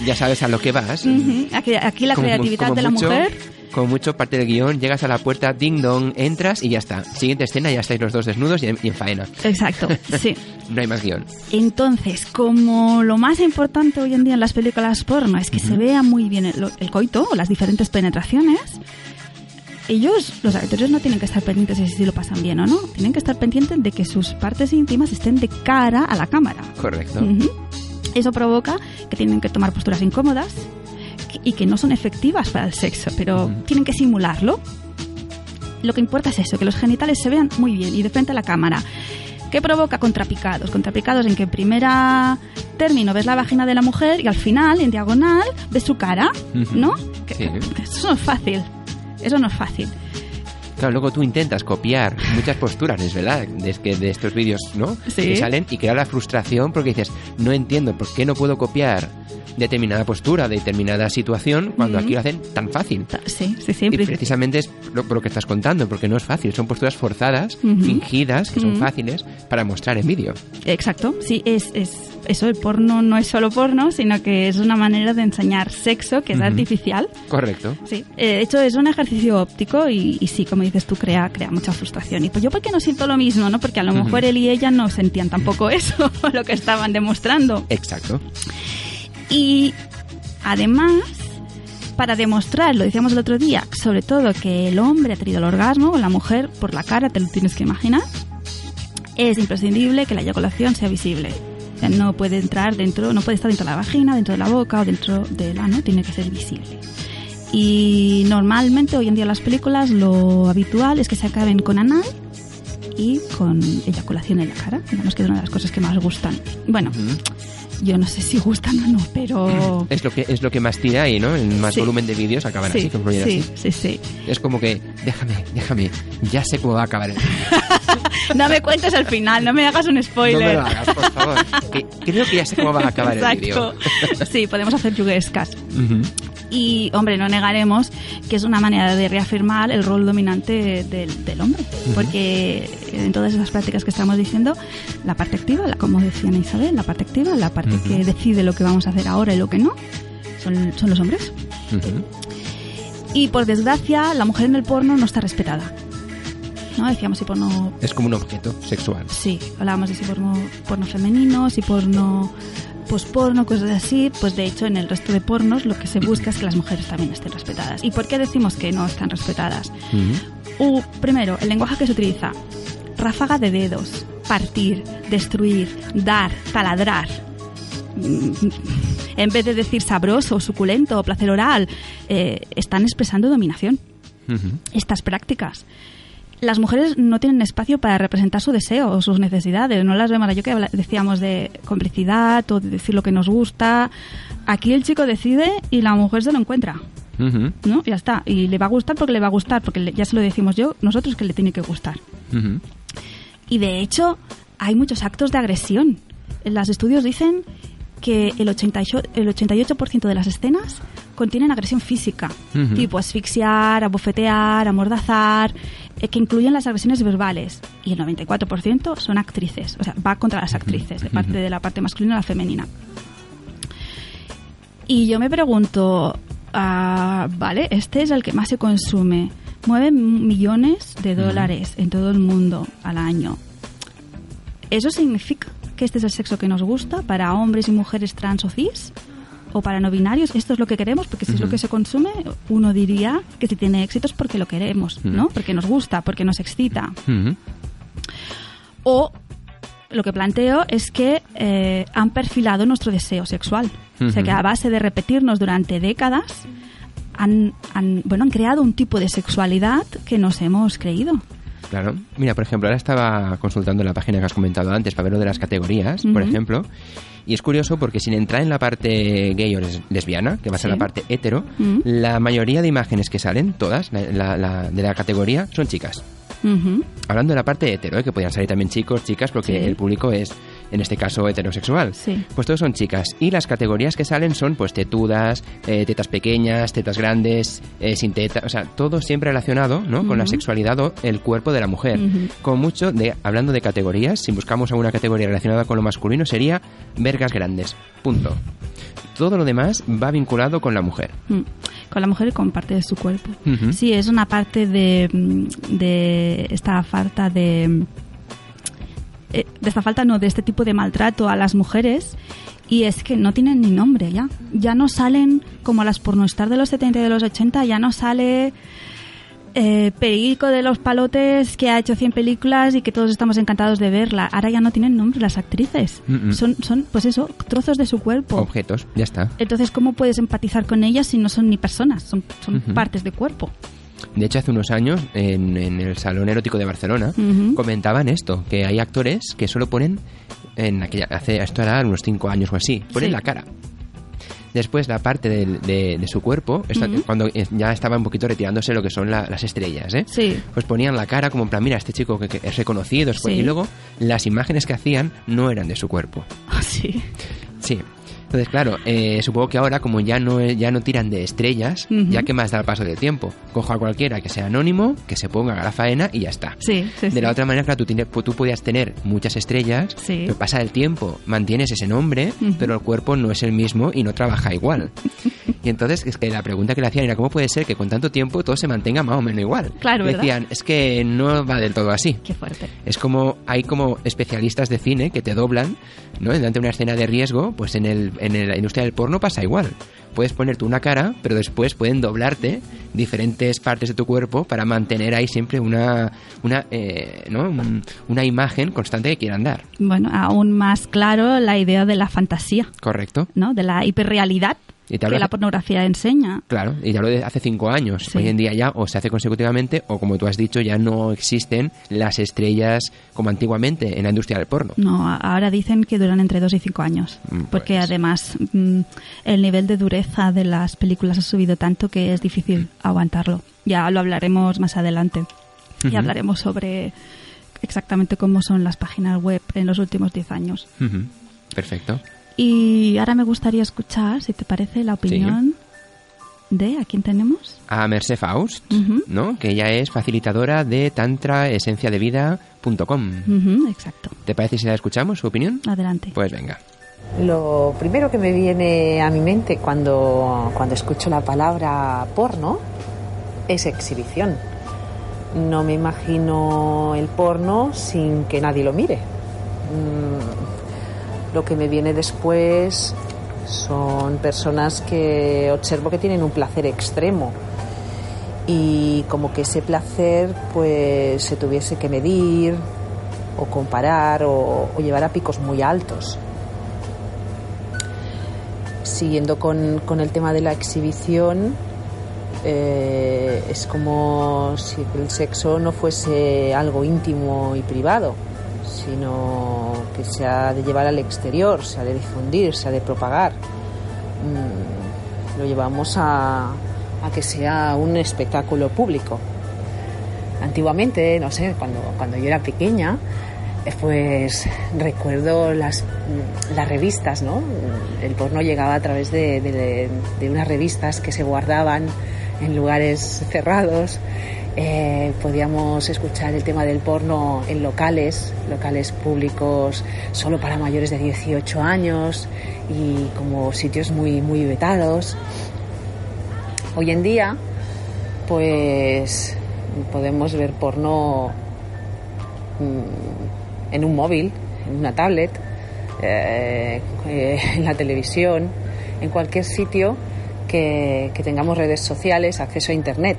ya sabes a lo que vas. Aquí, aquí la Como creatividad como de la mucho- mujer. Como mucho parte del guion, llegas a la puerta, ding dong, entras y ya está. Siguiente escena, ya estáis los dos desnudos y en, y en faena. Exacto, sí. *laughs* No hay más guion. Entonces, como lo más importante hoy en día en las películas porno es que se vea muy bien el, el coito o las diferentes penetraciones, ellos, los actores, no tienen que estar pendientes de si lo pasan bien o no. Tienen que estar pendientes de que sus partes íntimas estén de cara a la cámara. Correcto. Eso provoca que tienen que tomar posturas incómodas y que no son efectivas para el sexo, pero tienen que simularlo. Lo que importa es eso, que los genitales se vean muy bien y de frente a la cámara. ¿Qué provoca contrapicados? Contrapicados en que en primera término ves la vagina de la mujer y al final, en diagonal, ves su cara. ¿no? Que- Sí. que Eso no es fácil. Eso no es fácil. Claro, luego tú intentas copiar muchas posturas, es verdad, de, estos vídeos, ¿no? Sí. Que salen y crea la frustración porque dices, no entiendo por qué no puedo copiar determinada postura, determinada situación, cuando aquí lo hacen tan fácil. Sí, sí, sí. Y precisamente es lo, que estás contando, porque no es fácil, son posturas forzadas, fingidas, que son fáciles para mostrar en vídeo. Exacto, sí, es, es eso, el porno no es solo porno, sino que es una manera de enseñar sexo que es artificial. Correcto. Sí, eh, de hecho es un ejercicio óptico y, y sí, como dices tú, crea, crea mucha frustración. Y pues yo, ¿por qué no siento lo mismo? no Porque a lo mejor él y ella no sentían tampoco *laughs* eso, lo que estaban demostrando. Exacto. Y además, para demostrar, lo decíamos el otro día, sobre todo que el hombre ha tenido el orgasmo, la mujer por la cara, te lo tienes que imaginar, es imprescindible que la eyaculación sea visible. O sea, no puede entrar dentro, no puede estar dentro de la vagina, dentro de la boca o dentro del ano, tiene que ser visible. Y normalmente hoy en día en las películas lo habitual es que se acaben con anal y con eyaculación en la cara. Digamos que es una de las cosas que más gustan. Bueno, Ujú. Yo no sé si gustan o no, pero... Es lo que es lo que más tira ahí, ¿no? En más Sí. volumen de vídeos acaban sí, así, concluyen sí, así. sí, sí. Es como que, déjame, déjame, ya sé cómo va a acabar el *laughs* No me cuentes el final, no me hagas un No spoiler. me lo hagas, por favor. *laughs* Que creo que ya sé cómo va a acabar el vídeo. Sí, podemos hacer yuguescas. Ujú. Y, hombre, no negaremos que es una manera de reafirmar el rol dominante del, del hombre. Porque en todas esas prácticas que estamos diciendo, la parte activa, la, como decía Isabel, la parte activa, la parte que decide lo que vamos a hacer ahora y lo que no, son, son los hombres. Y por desgracia, la mujer en el porno no está respetada. ¿No? Decíamos si porno Es como un objeto sexual. Sí, hablábamos de si porno, porno femenino, si porno posporno, cosas así. Pues de hecho, en el resto de pornos lo que se busca es que las mujeres también estén respetadas. ¿Y por qué decimos que no están respetadas? Primero, el lenguaje que se utiliza. Ráfaga de dedos, partir, destruir, dar, taladrar. Mm, En vez de decir sabroso, suculento o placer oral, eh, están expresando dominación estas prácticas. Las mujeres no tienen espacio para representar su deseo o sus necesidades. No las vemos. Yo que decíamos de complicidad o de decir lo que nos gusta. Aquí el chico decide y la mujer se lo encuentra. ¿No? Ya está. Y le va a gustar porque le va a gustar, porque le- ya se lo decimos yo, nosotros que le tiene que gustar. Y de hecho, hay muchos actos de agresión. Los estudios dicen que el 88%, el 88 de las escenas contienen agresión física, tipo asfixiar, abofetear, amordazar, eh, que incluyen las agresiones verbales. Y el 94% son actrices, o sea, va contra las actrices, de parte de la parte masculina a la femenina. Y yo me pregunto, ah, vale, este es el que más se consume. Mueve millones de dólares en todo el mundo al año. ¿Eso significa que este es el sexo que nos gusta para hombres y mujeres trans o cis? ¿O para no binarios? ¿Esto es lo que queremos? Porque si es lo que se consume, uno diría que si tiene éxito es porque lo queremos, ¿no? Porque nos gusta, porque nos excita. O lo que planteo es que eh, han perfilado nuestro deseo sexual. O sea, que a base de repetirnos durante décadas, han, han, bueno, han creado un tipo de sexualidad que nos hemos creído. Claro. Mira, por ejemplo, ahora estaba consultando la página que has comentado antes para ver lo de las categorías, por ejemplo. Y es curioso porque sin entrar en la parte gay o les- lesbiana, que va a ser Sí. la parte hetero, la mayoría de imágenes que salen, todas, la- la- la- de la categoría, son chicas. Ujú. Hablando de la parte hetero, ¿eh? que podían salir también chicos, chicas, porque Sí. el público es, en este caso, heterosexual. Sí. Pues todos son chicas. Y las categorías que salen son, pues, tetudas, eh, tetas pequeñas, tetas grandes, eh, sin teta. O sea, todo siempre relacionado, ¿no? Con la sexualidad o el cuerpo de la mujer. Con mucho, de, hablando de categorías, si buscamos alguna categoría relacionada con lo masculino, sería vergas grandes. Punto. Todo lo demás va vinculado con la mujer. Mm. Con la mujer y con parte de su cuerpo. Sí, es una parte de, mm, de esta falta de... eh, De esta falta, no, de este tipo de maltrato a las mujeres. Y es que no tienen ni nombre ya. Ya no salen como las pornostar de los 70 y de los 80, ya no sale eh, Perico de los Palotes que ha hecho 100 películas y que todos estamos encantados de verla. Ahora ya no tienen nombre las actrices. Mm, mm. Son, son, pues eso, trozos de su cuerpo. Objetos, ya está. Entonces, ¿cómo puedes empatizar con ellas si no son ni personas? Son, son partes de cuerpo. De hecho, hace unos años, en, en el Salón Erótico de Barcelona, comentaban esto, que hay actores que solo ponen, en aquella, hace, esto era unos 5 años o así, ponen Sí. la cara. Después la parte de, de su cuerpo, esta- cuando eh, ya estaba un poquito retirándose lo que son la- las estrellas, ¿eh? Sí. Pues ponían la cara como en plan, mira, este chico que, que es reconocido, Sí. y luego las imágenes que hacían no eran de su cuerpo. *laughs* Sí. Sí. Entonces, claro, eh, supongo que ahora, como ya no, ya no tiran de estrellas, ya que más da el paso del tiempo. Cojo a cualquiera que sea anónimo, que se ponga a la faena y ya está. Sí, sí, De sí. la otra manera, claro, tú, tienes- tú podías tener muchas estrellas, pero pasa el tiempo, mantienes ese nombre, pero el cuerpo no es el mismo y no trabaja igual. *laughs* y entonces, es que la pregunta que le hacían era, ¿cómo puede ser que con tanto tiempo todo se mantenga más o menos igual? Claro, ¿verdad? Decían, es que no va del todo así. Qué fuerte. Es como, hay como especialistas de cine que te doblan, ¿no? Durante una escena de riesgo, pues en, el, en la industria del porno pasa igual. Puedes ponerte una cara, pero después pueden doblarte diferentes partes de tu cuerpo para mantener ahí siempre una, una, eh, ¿no? Un- una imagen constante que quieran dar. Bueno, aún más claro la idea de la fantasía, ¿Correcto? ¿no? De la hiperrealidad Y te que hablo la pornografía enseña. Claro, y ya lo de hace cinco años. Sí. Hoy en día ya o se hace consecutivamente o como tú has dicho ya no existen las estrellas como antiguamente en la industria del porno. No, ahora dicen que duran entre dos y cinco años. Mm, Porque pues. además mm, el nivel de dureza de las películas ha subido tanto que es difícil aguantarlo. Ya lo hablaremos más adelante. Y hablaremos sobre exactamente cómo son las páginas web en los últimos 10 años. Perfecto. Y ahora me gustaría escuchar, si te parece, la opinión de a quién tenemos. a Merce Faust. ¿no? Que ella es facilitadora de tantraesenciadevida.com. Ujú, exacto. ¿Te parece si la escuchamos, su opinión? Adelante. Pues venga. Lo primero que me viene a mi mente cuando, cuando escucho la palabra porno es exhibición. No me imagino el porno sin que nadie lo mire. Mm, Lo que me viene después son personas que observo que tienen un placer extremo. Y como que ese placer pues se tuviese que medir o comparar o, llevar a picos muy altos. Siguiendo con, con el tema de la exhibición, eh, es como si el sexo no fuese algo íntimo y privado, sino que se ha de llevar al exterior, se ha de difundir, se ha de propagar. Mm, lo llevamos a, que sea un espectáculo público. Antiguamente, no sé, cuando, cuando yo era pequeña, eh, pues recuerdo las, mm, las revistas, ¿no? El porno llegaba a través de- de unas revistas que se guardaban en lugares cerrados. Eh, podíamos escuchar el tema del porno en locales, locales públicos solo para mayores de 18 años y como sitios muy, muy vetados. Hoy en día, pues podemos ver porno mm, en un móvil, en una tablet, eh, eh, en la televisión, en cualquier sitio que, que tengamos redes sociales, acceso a Internet.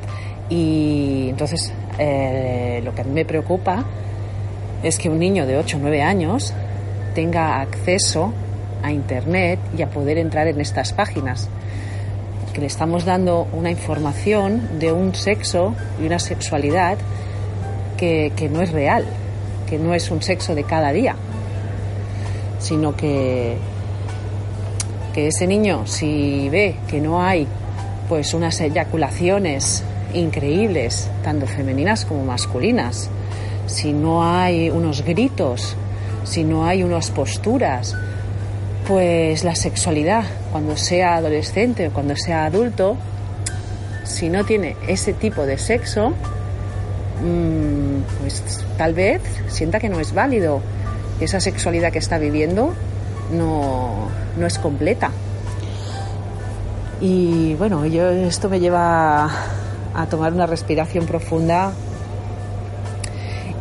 Y entonces eh, lo que a mí me preocupa es que un niño de 8 o 9 años tenga acceso a Internet y a poder entrar en estas páginas. Que le estamos dando una información de un sexo y una sexualidad que, que no es real, que no es un sexo de cada día, sino que, que ese niño, si ve que no hay pues unas eyaculaciones increíbles, tanto femeninas como masculinas, si no hay unos gritos, si no hay unas posturas, pues la sexualidad, cuando sea adolescente o cuando sea adulto, si no tiene ese tipo de sexo, mm, pues tal vez sienta que no es válido, esa sexualidad que está viviendo no, no es completa. Y bueno, yo esto me lleva a tomar una respiración profunda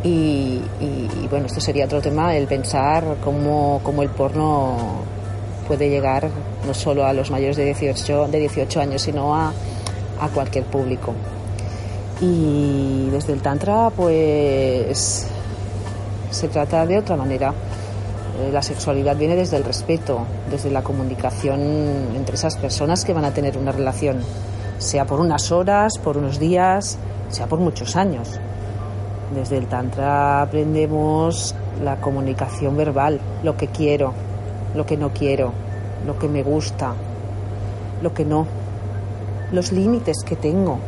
y, y- bueno, esto sería otro tema, el pensar cómo, cómo el porno puede llegar no solo a los mayores de 18, de 18 años, sino a, a cualquier público. Y desde el Tantra, pues se trata de otra manera. Eh, La sexualidad viene desde el respeto, desde la comunicación entre esas personas que van a tener una relación, sea por unas horas, por unos días, sea por muchos años. Desde el Tantra aprendemos la comunicación verbal, lo que quiero, lo que no quiero, lo que me gusta, lo que no, los límites que tengo,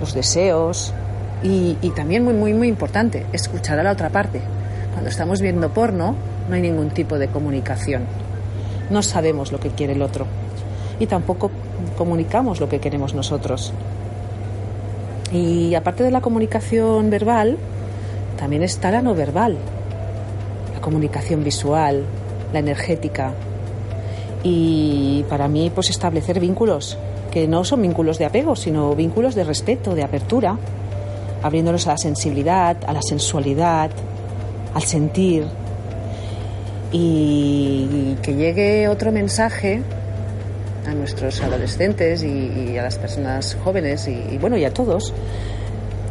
los deseos y, también muy, muy, muy importante, escuchar a la otra parte. Cuando estamos viendo porno no hay ningún tipo de comunicación. no sabemos lo que quiere el otro y tampoco comunicamos lo que queremos nosotros. Y aparte de la comunicación verbal, también está la no verbal, la comunicación visual, la energética. Y para mí, pues establecer vínculos, que no son vínculos de apego, sino vínculos de respeto, de apertura, abriéndonos a la sensibilidad, a la sensualidad, al sentir. Y que llegue otro mensaje a nuestros adolescentes y, a las personas jóvenes y, bueno, y a todos.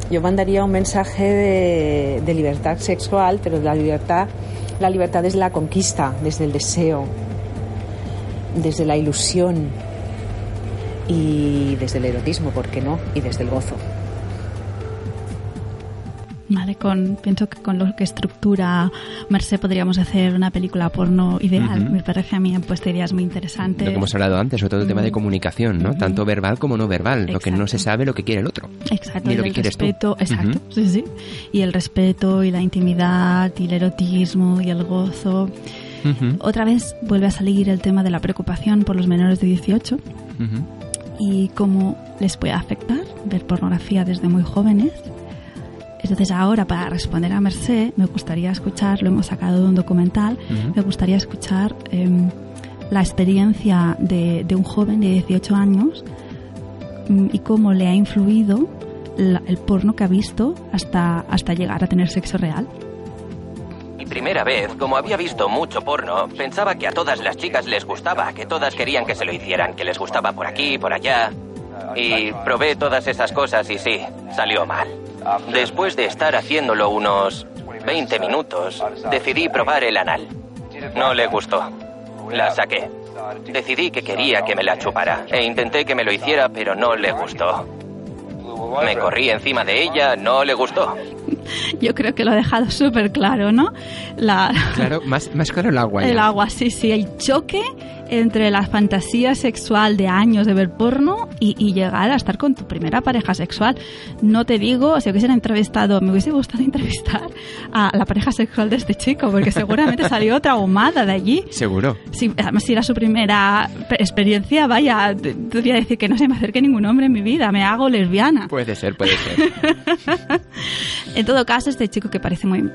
Yo mandaría un mensaje de, libertad sexual, pero la libertad, la libertad desde la conquista, desde el deseo, desde la ilusión y desde el erotismo, ¿por qué no? Y desde el gozo. Vale, con, pienso que con lo que estructura Merced podríamos hacer una película porno ideal. Me parece a mí pues sería muy interesante. Lo que hemos hablado antes, sobre todo el tema de comunicación, ¿no? Tanto verbal como no verbal, lo que no se sabe lo que quiere el otro. Exacto, y el respeto, exacto, sí, sí. Y el respeto y la intimidad y el erotismo y el gozo. Otra vez vuelve a salir el tema de la preocupación por los menores de 18 y cómo les puede afectar ver pornografía desde muy jóvenes entonces ahora para responder a Merced me gustaría escuchar, lo hemos sacado de un documental, me gustaría escuchar em, la experiencia de, un joven de 18 años mm, y cómo le ha influido el porno que ha visto hasta, hasta llegar a tener sexo real. Mi primera vez, como había visto mucho porno, pensaba que a todas las chicas les gustaba, que todas querían que se lo hicieran, que les gustaba por aquí, por allá. Y probé todas esas cosas y sí, salió mal. Después de estar haciéndolo unos 20 minutos, decidí probar el anal. No le gustó. La saqué. Decidí que quería que me la chupara e intenté que me lo hiciera, pero no le gustó. Me corrí encima de ella, no le gustó. *laughs* Yo creo que lo ha dejado súper claro, ¿no? La... *laughs* Claro, más, más claro el agua. El agua, sí, sí. El choque entre la fantasía sexual de años de ver porno y, llegar a estar con tu primera pareja sexual. No te digo, si hubiesen entrevistado, me hubiese gustado *laughs* entrevistar a la pareja sexual de este chico, porque seguramente salió traumada de allí. Seguro. Sí, además, si era su primera experiencia, vaya, te, voy a decir que no se me acerque ningún hombre en mi vida, me hago lesbiana. Puede ser, puede ser. En todo caso, este chico que parece muy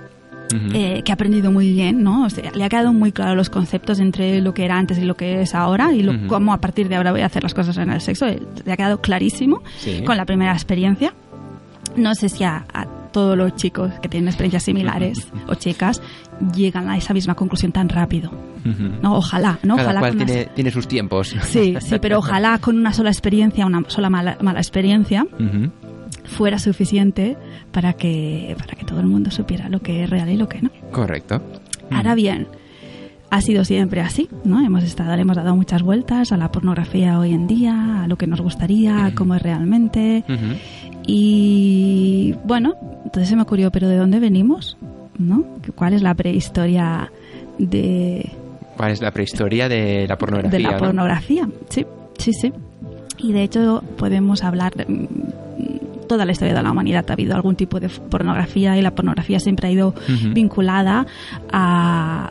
eh, que ha aprendido muy bien, ¿no? O sea, le ha quedado muy claro los conceptos entre lo que era antes y lo que es ahora y lo, cómo a partir de ahora voy a hacer las cosas en el sexo. Le ha quedado clarísimo con la primera experiencia. No sé si a, todos los chicos que tienen experiencias similares o chicas llegan a esa misma conclusión tan rápido. No, ojalá, ¿no? Cada cual tiene, sus tiempos. Sí, sí, pero ojalá con una sola experiencia, una sola mala, mala experiencia, fuera suficiente para que, para que todo el mundo supiera lo que es real y lo que no. Correcto. Ahora bien, ha sido siempre así, ¿no? Hemos estado, le hemos dado muchas vueltas a la pornografía hoy en día, a lo que nos gustaría, a cómo es realmente. Y bueno, entonces se me ocurrió, pero ¿de dónde venimos? ¿No? ¿Cuál es la prehistoria de... ¿Cuál es la prehistoria de la pornografía? De la pornografía, sí, sí, sí. Y de hecho podemos hablar toda la historia de la humanidad ha habido algún tipo de pornografía y la pornografía siempre ha ido vinculada a,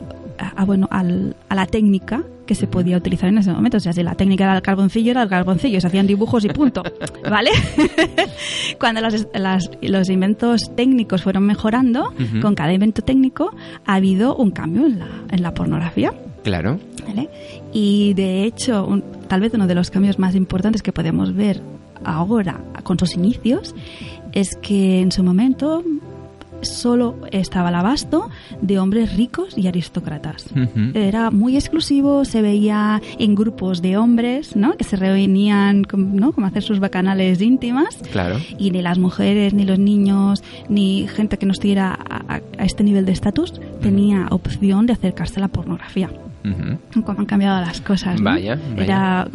bueno, a la técnica que se podía utilizar en ese momento. O sea, si la técnica era el carboncillo, era el carboncillo, se hacían dibujos y punto. *laughs* ¿Vale? *laughs* Cuando los inventos técnicos fueron mejorando, con cada invento técnico ha habido un cambio en la, en la pornografía. Claro. ¿Vale? Y de hecho, tal vez uno de los cambios más importantes que podemos ver ahora con sus inicios es que en su momento solo estaba al abasto de hombres ricos y aristócratas. Era muy exclusivo, se veía en grupos de hombres, ¿no? Que se reunían, ¿no? Como hacer sus bacanales íntimas. Claro. Y ni las mujeres, ni los niños, ni gente que no estuviera a, a este nivel de estatus tenía opción de acercarse a la pornografía. Cómo han cambiado las cosas. Vaya, Era,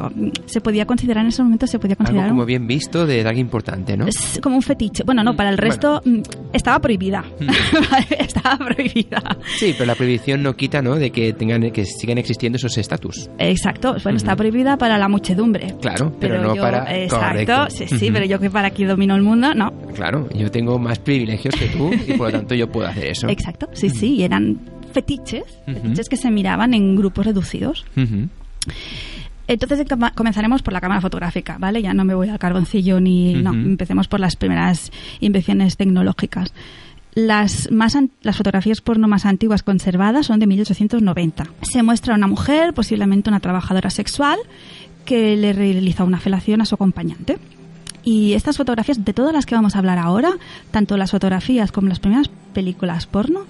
se podía considerar en ese momento, se podía considerar. Algo como bien visto de algo importante, ¿no? Es como un fetiche. Bueno, no, para el resto mm, estaba prohibida. *laughs* estaba prohibida. Sí, pero la prohibición no quita, ¿no? De que tengan que sigan existiendo esos estatus. Exacto. Bueno, está prohibida para la muchedumbre. Claro, pero, no para. Exacto, sí, sí, pero yo que para aquí domino el mundo, no. Claro, yo tengo más privilegios que tú y por lo *laughs* tanto yo puedo hacer eso. Exacto, sí, sí, y eran fetiches, fetiches que se miraban en grupos reducidos. Entonces comenzaremos por la cámara fotográfica, ¿vale? Ya no me voy al carboncillo ni... No, empecemos por las primeras invenciones tecnológicas. Las, más las fotografías porno más antiguas conservadas son de 1890. Se muestra a una mujer, posiblemente una trabajadora sexual, que le realiza una felación a su acompañante. Y estas fotografías, de todas las que vamos a hablar ahora, tanto las fotografías como las primeras películas porno,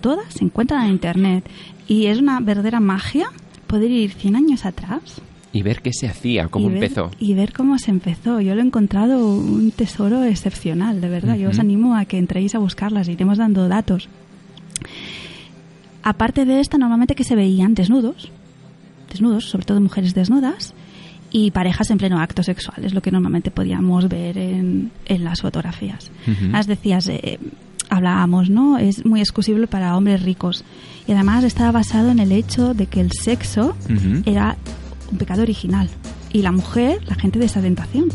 todas se encuentran en Internet. Y es una verdadera magia poder ir 100 años atrás. Y ver qué se hacía, cómo empezó. Y ver cómo se empezó. Yo lo he encontrado un tesoro excepcional, de verdad. Yo os animo a que entréis a buscarlas, iremos dando datos. Aparte de esta, normalmente que se veían desnudos, desnudos, sobre todo mujeres desnudas, y parejas en pleno acto sexual, es lo que normalmente podíamos ver en, en las fotografías. Las decías, eh, hablábamos, ¿no? Es muy exclusible para hombres ricos. Y además estaba basado en el hecho de que el sexo era un pecado original y la mujer, la gente de esa tentación.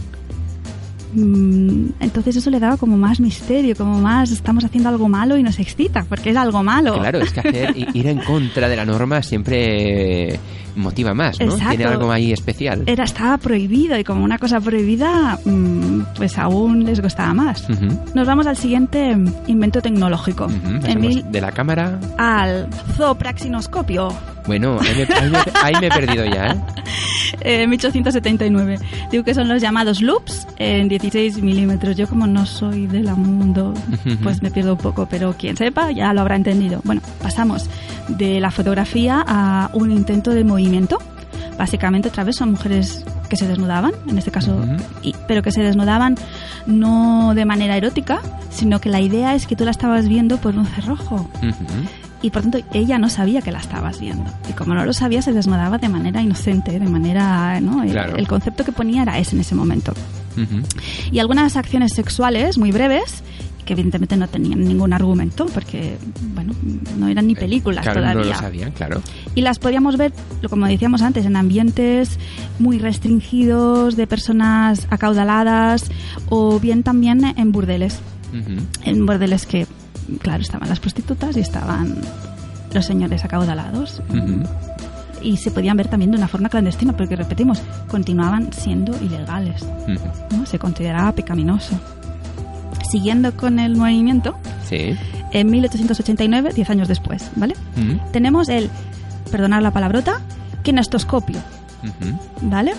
Mm, entonces eso le daba como más misterio, como más estamos haciendo algo malo y nos excita, porque es algo malo. Claro, es que hacer, *laughs* ir en contra de la norma siempre motiva más, ¿no? Tiene algo ahí especial. Era, estaba prohibido y como una cosa prohibida, mm, pues aún les gustaba más. Nos vamos al siguiente invento tecnológico. de la cámara al zoopraxinoscopio. Bueno, ahí me, he perdido ya, ¿eh? *laughs* eh 1879. Digo que son los llamados loops en 16 milímetros. Yo como no soy de la mundo, pues me pierdo un poco, pero quien sepa ya lo habrá entendido. Bueno, pasamos de la fotografía a un intento de movimiento. Básicamente otra vez son mujeres que se desnudaban, en este caso, pero que se desnudaban no de manera erótica, sino que la idea es que tú la estabas viendo por un cerrojo y por tanto ella no sabía que la estabas viendo. Y como no lo sabía, se desnudaba de manera inocente, de manera... ¿no? El, concepto que ponía era ese en ese momento. Y algunas acciones sexuales muy breves que evidentemente no tenían ningún argumento porque bueno no eran ni eh, películas todavía no lo sabían claro y las podíamos ver como decíamos antes en ambientes muy restringidos de personas acaudaladas o bien también en burdeles en burdeles que claro, estaban las prostitutas y estaban los señores acaudalados. Y se podían ver también de una forma clandestina, porque repetimos, continuaban siendo ilegales. ¿no? Se consideraba pecaminoso. Siguiendo con el movimiento, sí. en 1889, 10 años después, ¿vale? Tenemos el, perdonar la palabrota, kinestoscopio, ¿vale?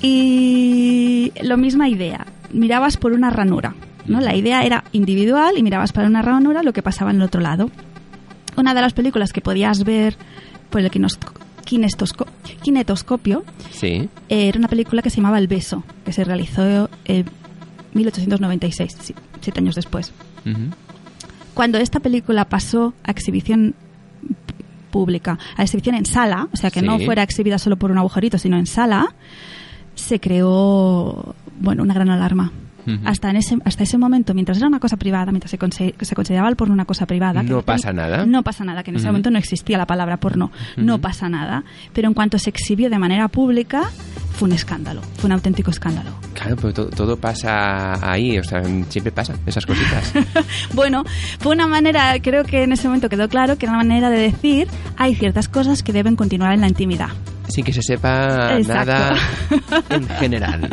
Y lo misma idea, mirabas por una ranura. ¿no? La idea era individual y mirabas para una ranura lo que pasaba en el otro lado. Una de las películas que podías ver por el kinetoscopio sí. era una película que se llamaba El beso, que se realizó en 1896, siete años después. Cuando esta película pasó a exhibición pública, a exhibición en sala, o sea que no fuera exhibida solo por un agujerito, sino en sala, se creó bueno una gran alarma hasta, en ese, hasta ese momento, mientras era una cosa privada, mientras se, se consideraba el porno una cosa privada. No pasa nada. No pasa nada, que en ese momento no existía la palabra porno. No pasa nada. Pero en cuanto se exhibió de manera pública, fue un escándalo. Fue un auténtico escándalo. Claro, pero todo, pasa ahí, o sea, siempre pasan esas cositas. *laughs* bueno, fue una manera, creo que en ese momento quedó claro que era una manera de decir hay ciertas cosas que deben continuar en la intimidad. Sin que se sepa nada en general.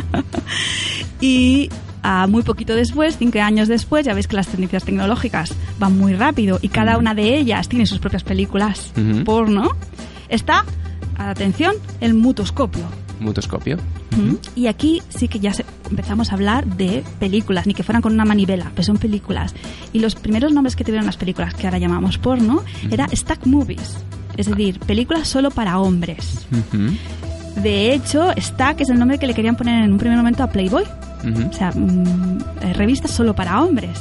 *laughs* y a muy poquito después, cinco años después, ya veis que las tendencias tecnológicas van muy rápido y cada una de ellas tiene sus propias películas porno, está, atención, el mutoscopio. Mutoscopio. Y aquí sí que ya empezamos a hablar de películas, ni que fueran con una manivela, pero son películas. Y los primeros nombres que tuvieron las películas, que ahora llamamos porno, era stack movies, es decir, películas solo para hombres. De hecho, Stack es el nombre que le querían poner en un primer momento a Playboy. O sea, mm, eh, revistas solo para hombres.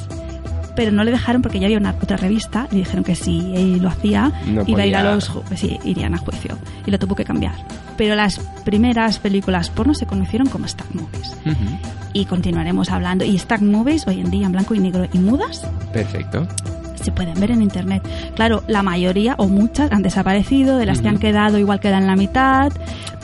Pero no le dejaron porque ya había una otra revista y dijeron que si él lo hacía, iba a ir a los pues sí, irían a juicio. Y lo tuvo que cambiar. Pero las primeras películas porno se conocieron como Stack Movies. Y continuaremos hablando. Y Stack Movies hoy en día en blanco y negro y mudas. Perfecto se pueden ver en internet. Claro, la mayoría o muchas han desaparecido, de las que han quedado igual quedan la mitad.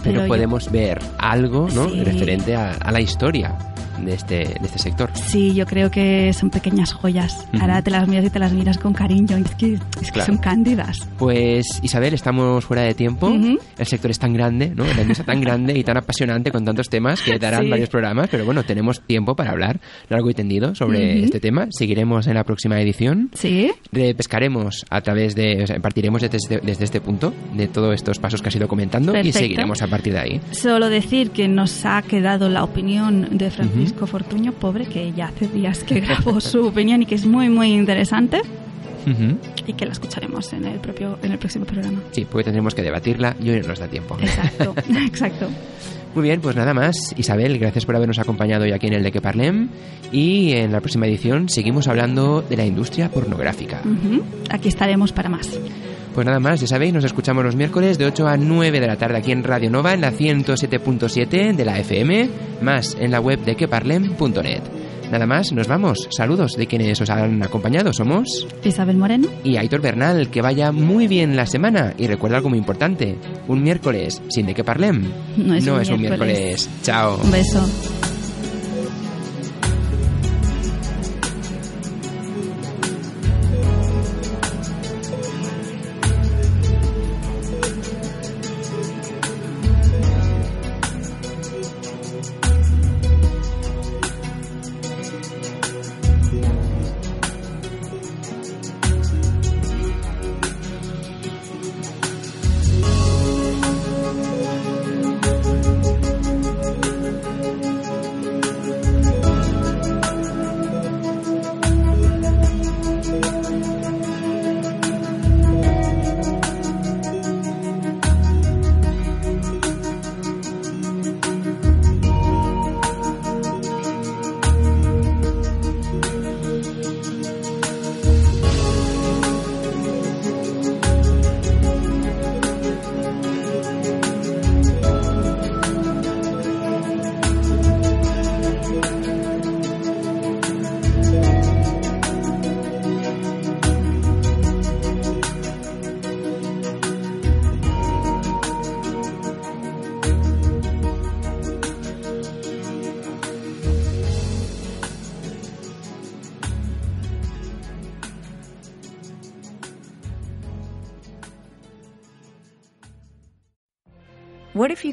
Pero, podemos ver algo, ¿no? Referente a, la historia de este, de este sector. Sí, yo creo que son pequeñas joyas. Ahora te las miras y te las miras con cariño. Es que, es que son cándidas. Pues Isabel, estamos fuera de tiempo. El sector es tan grande, ¿no? La industria tan grande y tan apasionante con tantos temas que darán varios programas. Pero bueno, tenemos tiempo para hablar largo y tendido sobre este tema. Seguiremos en la próxima edición. Sí. Repescaremos a través de, o sea, partiremos desde este, desde este punto de todos estos pasos que has ido comentando y seguiremos a partir de ahí. Solo decir que nos ha quedado la opinión de Francisco Fortuño, pobre, que ya hace días que grabó *laughs* su opinión y que es muy, muy interesante. Y que la escucharemos en el propio en el próximo programa. Sí, porque tendremos que debatirla y hoy no nos da tiempo. Exacto, *laughs* exacto. Muy bien, pues nada más. Isabel, gracias por habernos acompañado hoy aquí en el de que parlem. Y en la próxima edición seguimos hablando de la industria pornográfica. Aquí estaremos para más. Pues nada más, ya sabéis, nos escuchamos los miércoles de 8 a 9 de la tarde aquí en Radio Nova en la 107.7 de la FM, más en la web de queparlem.net. Nada más, nos vamos. Saludos de quienes os han acompañado. Somos Isabel Moreno y Aitor Bernal. Que vaya muy bien la semana. Y recuerda algo muy importante: un miércoles sin de que parlem. No es, no un, es un miércoles. Chao. Un beso.